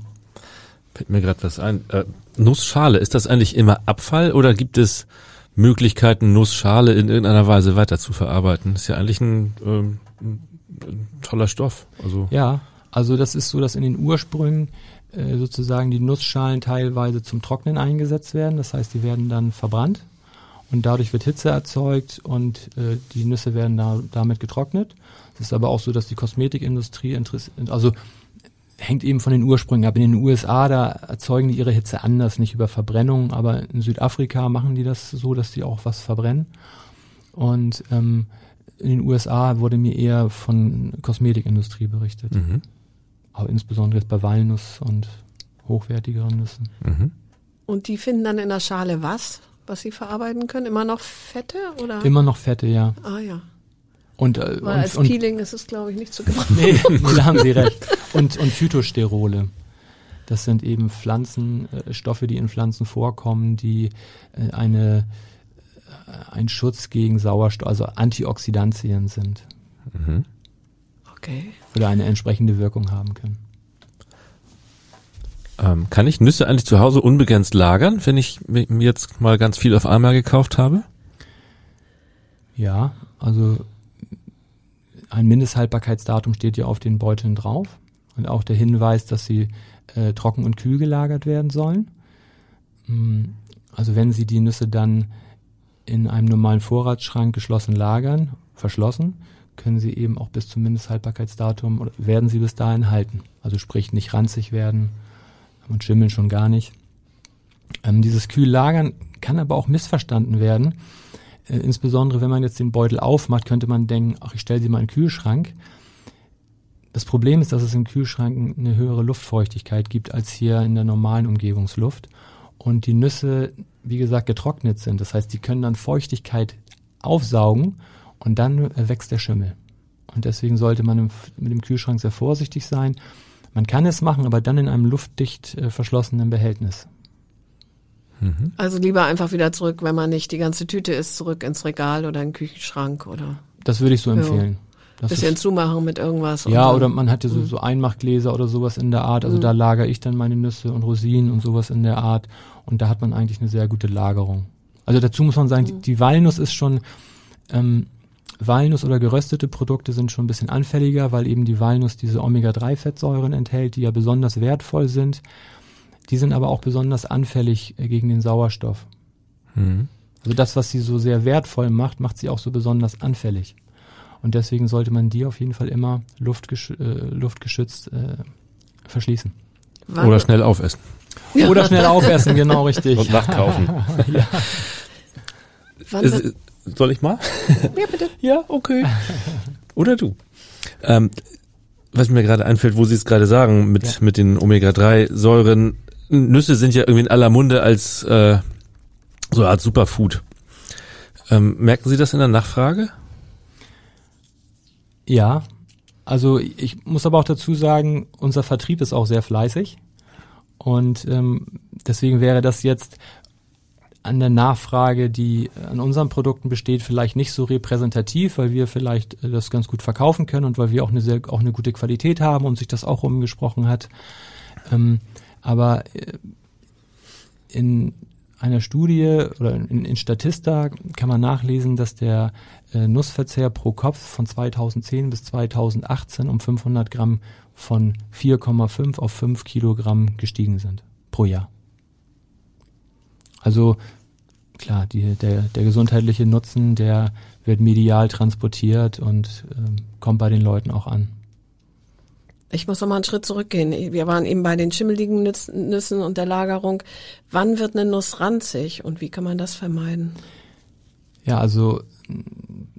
Fällt mir gerade was ein. Äh, Nussschale, ist das eigentlich immer Abfall oder gibt es Möglichkeiten, Nussschale in irgendeiner Weise weiter zu verarbeiten? ist ja eigentlich ein, ähm, ein toller Stoff. Also Ja, also das ist so, dass in den Ursprüngen äh, sozusagen die Nussschalen teilweise zum Trocknen eingesetzt werden. Das heißt, die werden dann verbrannt und dadurch wird Hitze erzeugt und äh, die Nüsse werden da, damit getrocknet. Es ist aber auch so, dass die Kosmetikindustrie interessiert, also hängt eben von den Ursprüngen ab. In den USA, da erzeugen die ihre Hitze anders, nicht über Verbrennung, aber in Südafrika machen die das so, dass die auch was verbrennen. Und ähm, in den USA wurde mir eher von Kosmetikindustrie berichtet. mhm. Aber insbesondere jetzt bei Walnuss und hochwertigeren Nüssen. Mhm. Und die finden dann in der Schale was, was sie verarbeiten können? Immer noch Fette oder? Immer noch Fette, ja. Ah ja. Und, äh, Weil und, als und Peeling ist es, glaube ich, nicht zu gebrauchen. <laughs> nee, da haben Sie recht. Und, und Phytosterole. Das sind eben Pflanzen, äh, Stoffe, die in Pflanzen vorkommen, die äh, eine, äh, ein Schutz gegen Sauerstoff, also Antioxidantien sind Mhm. Okay. oder eine entsprechende Wirkung haben können. Ähm, kann ich Nüsse eigentlich zu Hause unbegrenzt lagern, wenn ich mi- mir jetzt mal ganz viel auf einmal gekauft habe? Ja, also ein Mindesthaltbarkeitsdatum steht ja auf den Beuteln drauf und auch der Hinweis, dass sie äh, trocken und kühl gelagert werden sollen. Mm, Also wenn Sie die Nüsse dann in einem normalen Vorratsschrank geschlossen lagern, verschlossen, können Sie eben auch bis zum Mindesthaltbarkeitsdatum oder werden Sie bis dahin halten. Also sprich nicht ranzig werden und schimmeln schon gar nicht. Ähm, dieses Kühllagern kann aber auch missverstanden werden. Äh, insbesondere wenn man jetzt den Beutel aufmacht, könnte man denken, ach, ich stelle sie mal in den Kühlschrank. Das Problem ist, dass es im Kühlschrank eine höhere Luftfeuchtigkeit gibt als hier in der normalen Umgebungsluft. Und die Nüsse, wie gesagt, getrocknet sind. Das heißt, die können dann Feuchtigkeit aufsaugen und dann äh, wächst der Schimmel. Und deswegen sollte man im, mit dem Kühlschrank sehr vorsichtig sein. Man kann es machen, aber dann in einem luftdicht äh, verschlossenen Behältnis. Mhm. Also lieber einfach wieder zurück, wenn man nicht die ganze Tüte isst, zurück ins Regal oder in den Küchenschrank oder. Das würde ich so empfehlen. Das bisschen zumachen mit irgendwas. Ja, oder man hat ja so, mhm. so Einmachgläser oder sowas in der Art. Also mhm. da lagere ich dann meine Nüsse und Rosinen und sowas in der Art. Und da hat man eigentlich eine sehr gute Lagerung. Also dazu muss man sagen, die, mhm. die Walnuss ist schon, ähm, Walnuss oder geröstete Produkte sind schon ein bisschen anfälliger, weil eben die Walnuss diese Omega-3-Fettsäuren enthält, die ja besonders wertvoll sind. Die sind aber auch besonders anfällig äh, gegen den Sauerstoff. Mhm. Also das, was sie so sehr wertvoll macht, macht sie auch so besonders anfällig. Und deswegen sollte man die auf jeden Fall immer luftgesch äh, luftgeschützt äh, verschließen. Wann? Oder schnell aufessen. Oder schnell aufessen, genau richtig. Und nachkaufen. <laughs> ja. Äh, soll ich mal? Ja, bitte. <laughs> ja, okay. Oder du. Ähm, was mir gerade einfällt, wo Sie es gerade sagen, mit, ja. mit den Omega-3-Säuren, Nüsse sind ja irgendwie in aller Munde als äh, so eine Art Superfood. Ähm, merken Sie das in der Nachfrage? Ja, also ich muss aber auch dazu sagen, unser Vertrieb ist auch sehr fleißig und ähm, deswegen wäre das jetzt an der Nachfrage, die an unseren Produkten besteht, vielleicht nicht so repräsentativ, weil wir vielleicht äh, das ganz gut verkaufen können und weil wir auch eine sehr, auch eine gute Qualität haben und sich das auch umgesprochen hat. Ähm, aber äh, in einer Studie oder in, in Statista kann man nachlesen, dass der äh, Nussverzehr pro Kopf von 2010 bis 2018 um 500 Gramm von 4,5 auf 5 Kilogramm gestiegen sind pro Jahr. Also klar, die, der, der gesundheitliche Nutzen, der wird medial transportiert und äh, kommt bei den Leuten auch an. Ich muss noch mal einen Schritt zurückgehen. Wir waren eben bei den schimmeligen Nüssen und der Lagerung. Wann wird eine Nuss ranzig und wie kann man das vermeiden? Ja, also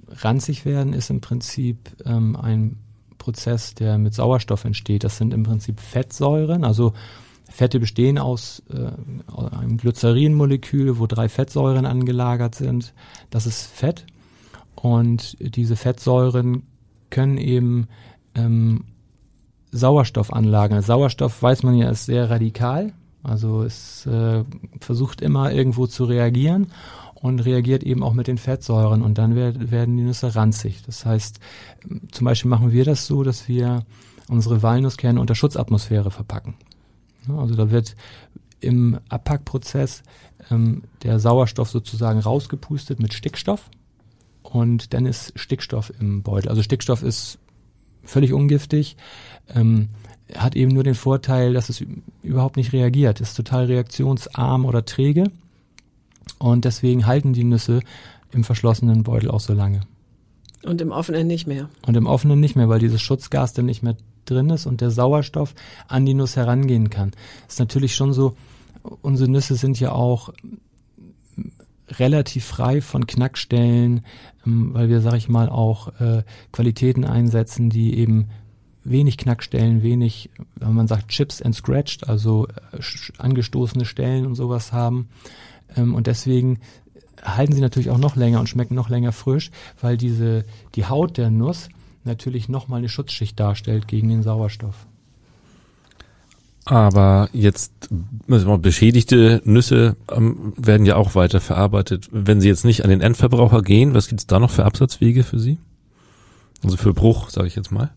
ranzig werden ist im Prinzip ähm, ein Prozess, der mit Sauerstoff entsteht. Das sind im Prinzip Fettsäuren. Also Fette bestehen aus äh, einem Glycerinmolekül, wo drei Fettsäuren angelagert sind. Das ist Fett. Und diese Fettsäuren können eben ähm, Sauerstoff anlagern. Sauerstoff weiß man ja ist sehr radikal. Also es äh, versucht immer irgendwo zu reagieren und reagiert eben auch mit den Fettsäuren und dann werden die Nüsse ranzig. Das heißt, zum Beispiel machen wir das so, dass wir unsere Walnusskerne unter Schutzatmosphäre verpacken. Also da wird im Abpackprozess ähm, der Sauerstoff sozusagen rausgepustet mit Stickstoff und dann ist Stickstoff im Beutel. Also Stickstoff ist völlig ungiftig, ähm, hat eben nur den Vorteil, dass es überhaupt nicht reagiert, ist total reaktionsarm oder träge und deswegen halten die Nüsse im verschlossenen Beutel auch so lange. Und im offenen nicht mehr. Und im offenen nicht mehr, weil dieses Schutzgas dann nicht mehr drin ist und der Sauerstoff an die Nuss herangehen kann. ist natürlich schon so, unsere Nüsse sind ja auch relativ frei von Knackstellen, ähm, weil wir, sag ich mal, auch äh, Qualitäten einsetzen, die eben wenig Knackstellen, wenig, wenn man sagt, Chips and Scratched, also äh, angestoßene Stellen und sowas haben. Ähm, und deswegen halten sie natürlich auch noch länger und schmecken noch länger frisch, weil diese, die Haut der Nuss natürlich nochmal eine Schutzschicht darstellt gegen den Sauerstoff. Aber jetzt also beschädigte Nüsse ähm, werden ja auch weiter verarbeitet. Wenn sie jetzt nicht an den Endverbraucher gehen, was gibt es da noch für Absatzwege für sie? Also für Bruch, sage ich jetzt mal.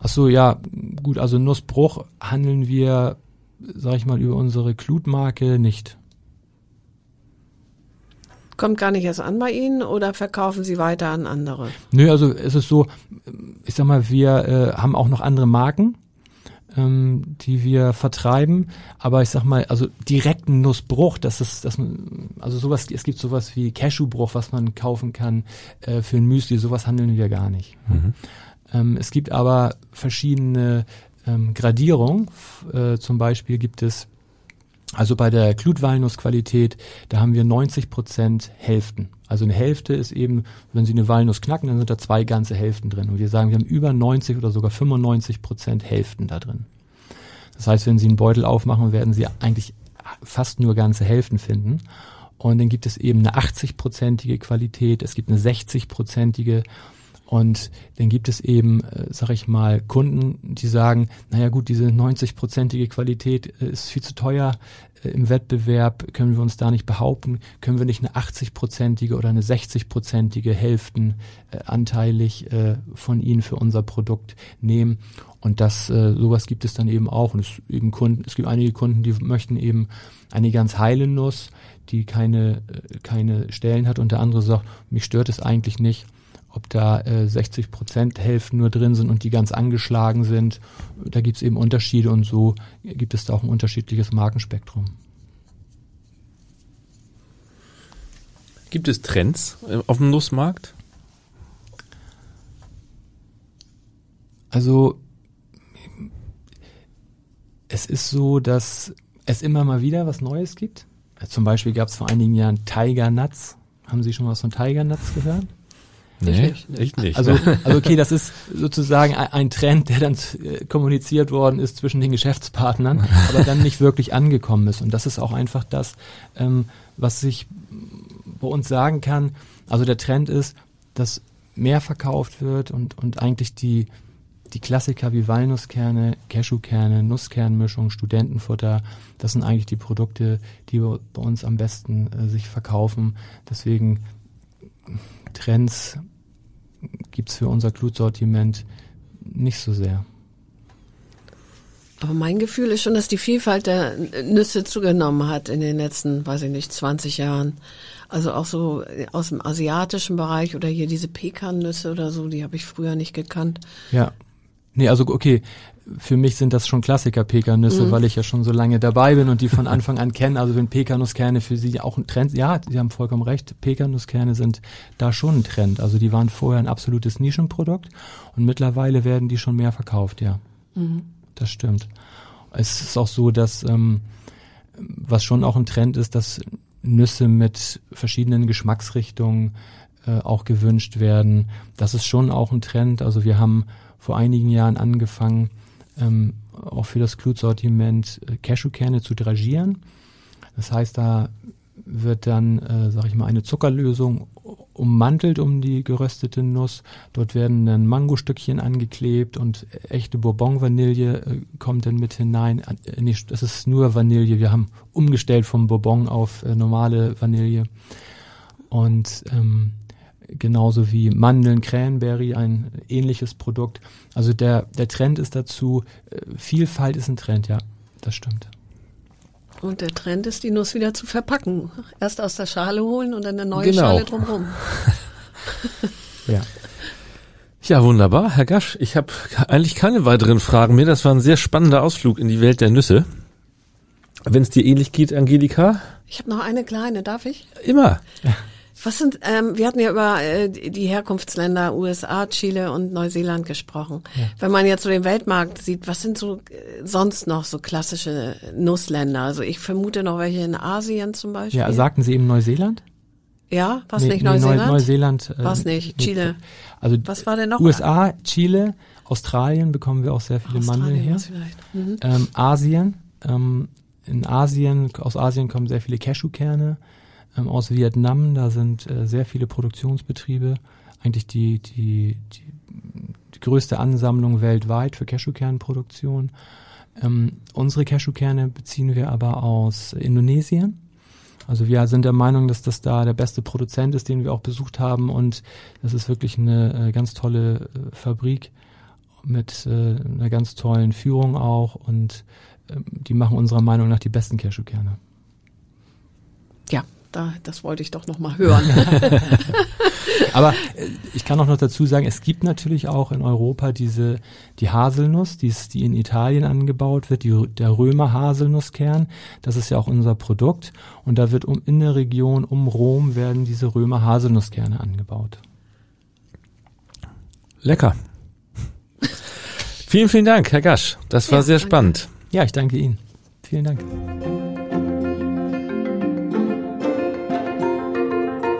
Ach so, ja, gut, also Nussbruch handeln wir, sage ich mal, über unsere Klutmarke nicht. Kommt gar nicht erst an bei Ihnen oder verkaufen Sie weiter an andere? Nö, also es ist so, ich sag mal, wir äh, haben auch noch andere Marken, ähm, die wir vertreiben, aber ich sag mal, also direkten Nussbruch, das ist, das, also sowas, es gibt sowas wie Cashewbruch, was man kaufen kann äh, für ein Müsli, sowas handeln wir gar nicht. Mhm. Ähm, es gibt aber verschiedene ähm, Gradierungen, äh, zum Beispiel gibt es also bei der Glutwalnussqualität, da haben wir 90 Prozent Hälften. Also eine Hälfte ist eben, wenn Sie eine Walnuss knacken, dann sind da zwei ganze Hälften drin. Und wir sagen, wir haben über 90 oder sogar 95 Prozent Hälften da drin. Das heißt, wenn Sie einen Beutel aufmachen, werden Sie eigentlich fast nur ganze Hälften finden. Und dann gibt es eben eine 80-prozentige Qualität, es gibt eine 60-prozentige Und dann gibt es eben, äh, sag ich mal, Kunden, die sagen, naja gut, diese 90-prozentige Qualität äh, ist viel zu teuer äh, im Wettbewerb, können wir uns da nicht behaupten, können wir nicht eine 80-prozentige oder eine 60-prozentige Hälften äh, anteilig äh, von ihnen für unser Produkt nehmen. Und das, äh, sowas gibt es dann eben auch. Und es, eben Kunden, es gibt einige Kunden, die möchten eben eine ganz heile Nuss, die keine, äh, keine Stellen hat. Und der andere sagt, mich stört es eigentlich nicht ob da äh, 60 Prozent Hälften nur drin sind und die ganz angeschlagen sind. Da gibt es eben Unterschiede und so gibt es da auch ein unterschiedliches Markenspektrum. Gibt es Trends äh, auf dem Nussmarkt? Also es ist so, dass es immer mal wieder was Neues gibt. Zum Beispiel gab es vor einigen Jahren Tiger Nuts. Haben Sie schon was von Tiger Nuts gehört? Nee, echt nicht. Also, <laughs> also okay, das ist sozusagen ein Trend, der dann äh, kommuniziert worden ist zwischen den Geschäftspartnern, aber dann nicht wirklich angekommen ist. Und das ist auch einfach das, ähm, was ich bei uns sagen kann. Also der Trend ist, dass mehr verkauft wird und, und eigentlich die, die Klassiker wie Walnusskerne, Cashewkerne, Nusskernmischung, Studentenfutter, das sind eigentlich die Produkte, die bei uns am besten äh, sich verkaufen. Deswegen Trends gibt es für unser Glutsortiment nicht so sehr. Aber mein Gefühl ist schon, dass die Vielfalt der Nüsse zugenommen hat in den letzten, weiß ich nicht, 20 Jahren. Also auch so aus dem asiatischen Bereich oder hier diese Pekannüsse oder so, die habe ich früher nicht gekannt. Ja. Nee, also okay, für mich sind das schon Klassiker Pekannüsse, mhm. weil ich ja schon so lange dabei bin und die von Anfang an kennen. Also wenn Pekannusskerne für Sie auch ein Trend, ja, Sie haben vollkommen recht, Pekannusskerne sind da schon ein Trend. Also die waren vorher ein absolutes Nischenprodukt und mittlerweile werden die schon mehr verkauft, ja. Mhm. Das stimmt. Es ist auch so, dass ähm, was schon auch ein Trend ist, dass Nüsse mit verschiedenen Geschmacksrichtungen äh, auch gewünscht werden. Das ist schon auch ein Trend. Also wir haben vor einigen Jahren angefangen, ähm, auch für das Glutsortiment äh, Cashewkerne zu dragieren. Das heißt, da wird dann, äh, sag ich mal, eine Zuckerlösung ummantelt um die geröstete Nuss. Dort werden dann Mangostückchen angeklebt und echte Bourbon-Vanille äh, kommt dann mit hinein. Äh, nee, das ist nur Vanille. Wir haben umgestellt vom Bourbon auf äh, normale Vanille. Und ähm, genauso wie Mandeln, Cranberry, ein ähnliches Produkt. Also der, der Trend ist dazu, äh, Vielfalt ist ein Trend, ja, das stimmt. Und der Trend ist, die Nuss wieder zu verpacken. Erst aus der Schale holen und dann eine neue genau. Schale drumherum. ja. Ja, wunderbar. Herr Gasch, ich habe eigentlich keine weiteren Fragen mehr. Das war ein sehr spannender Ausflug in die Welt der Nüsse. Wenn es dir ähnlich geht, Angelika? Ich habe noch eine kleine, darf ich? Immer. Was sind, ähm, wir hatten ja über äh, die Herkunftsländer USA, Chile und Neuseeland gesprochen. Ja. Wenn man jetzt so den Weltmarkt sieht, was sind so äh, sonst noch so klassische Nussländer? Also ich vermute noch welche in Asien zum Beispiel. Ja, sagten Sie eben Neuseeland? Ja, was nee, nicht Neuseeland? Neu Neuseeland. Äh, was nicht? Chile. Also was war denn noch? USA, Chile, Australien bekommen wir auch sehr viele Mandeln her. Mhm. Ähm, Asien, ähm, in Asien, aus Asien kommen sehr viele Cashewkerne ähm, aus Vietnam. Da sind äh, sehr viele Produktionsbetriebe, eigentlich die, die, die, die größte Ansammlung weltweit für Cashewkernproduktion. Ähm, unsere Cashewkerne beziehen wir aber aus Indonesien. Also wir sind der Meinung, dass das da der beste Produzent ist, den wir auch besucht haben und das ist wirklich eine äh, ganz tolle äh, Fabrik mit äh, einer ganz tollen Führung auch und ähm, die machen unserer Meinung nach die besten Cashewkerne. Ja, da, das wollte ich doch noch mal hören. <laughs> Aber äh, ich kann auch noch dazu sagen, es gibt natürlich auch in Europa diese die Haselnuss, die, ist, die in Italien angebaut wird, die, der Römer Haselnusskern. Das ist ja auch unser Produkt und da wird um in der Region um Rom werden diese Römer Haselnusskerne angebaut. Lecker. vielen, vielen Dank, Herr Gasch. Das war ja, sehr danke. spannend. Ja, ich danke Ihnen. Vielen Dank.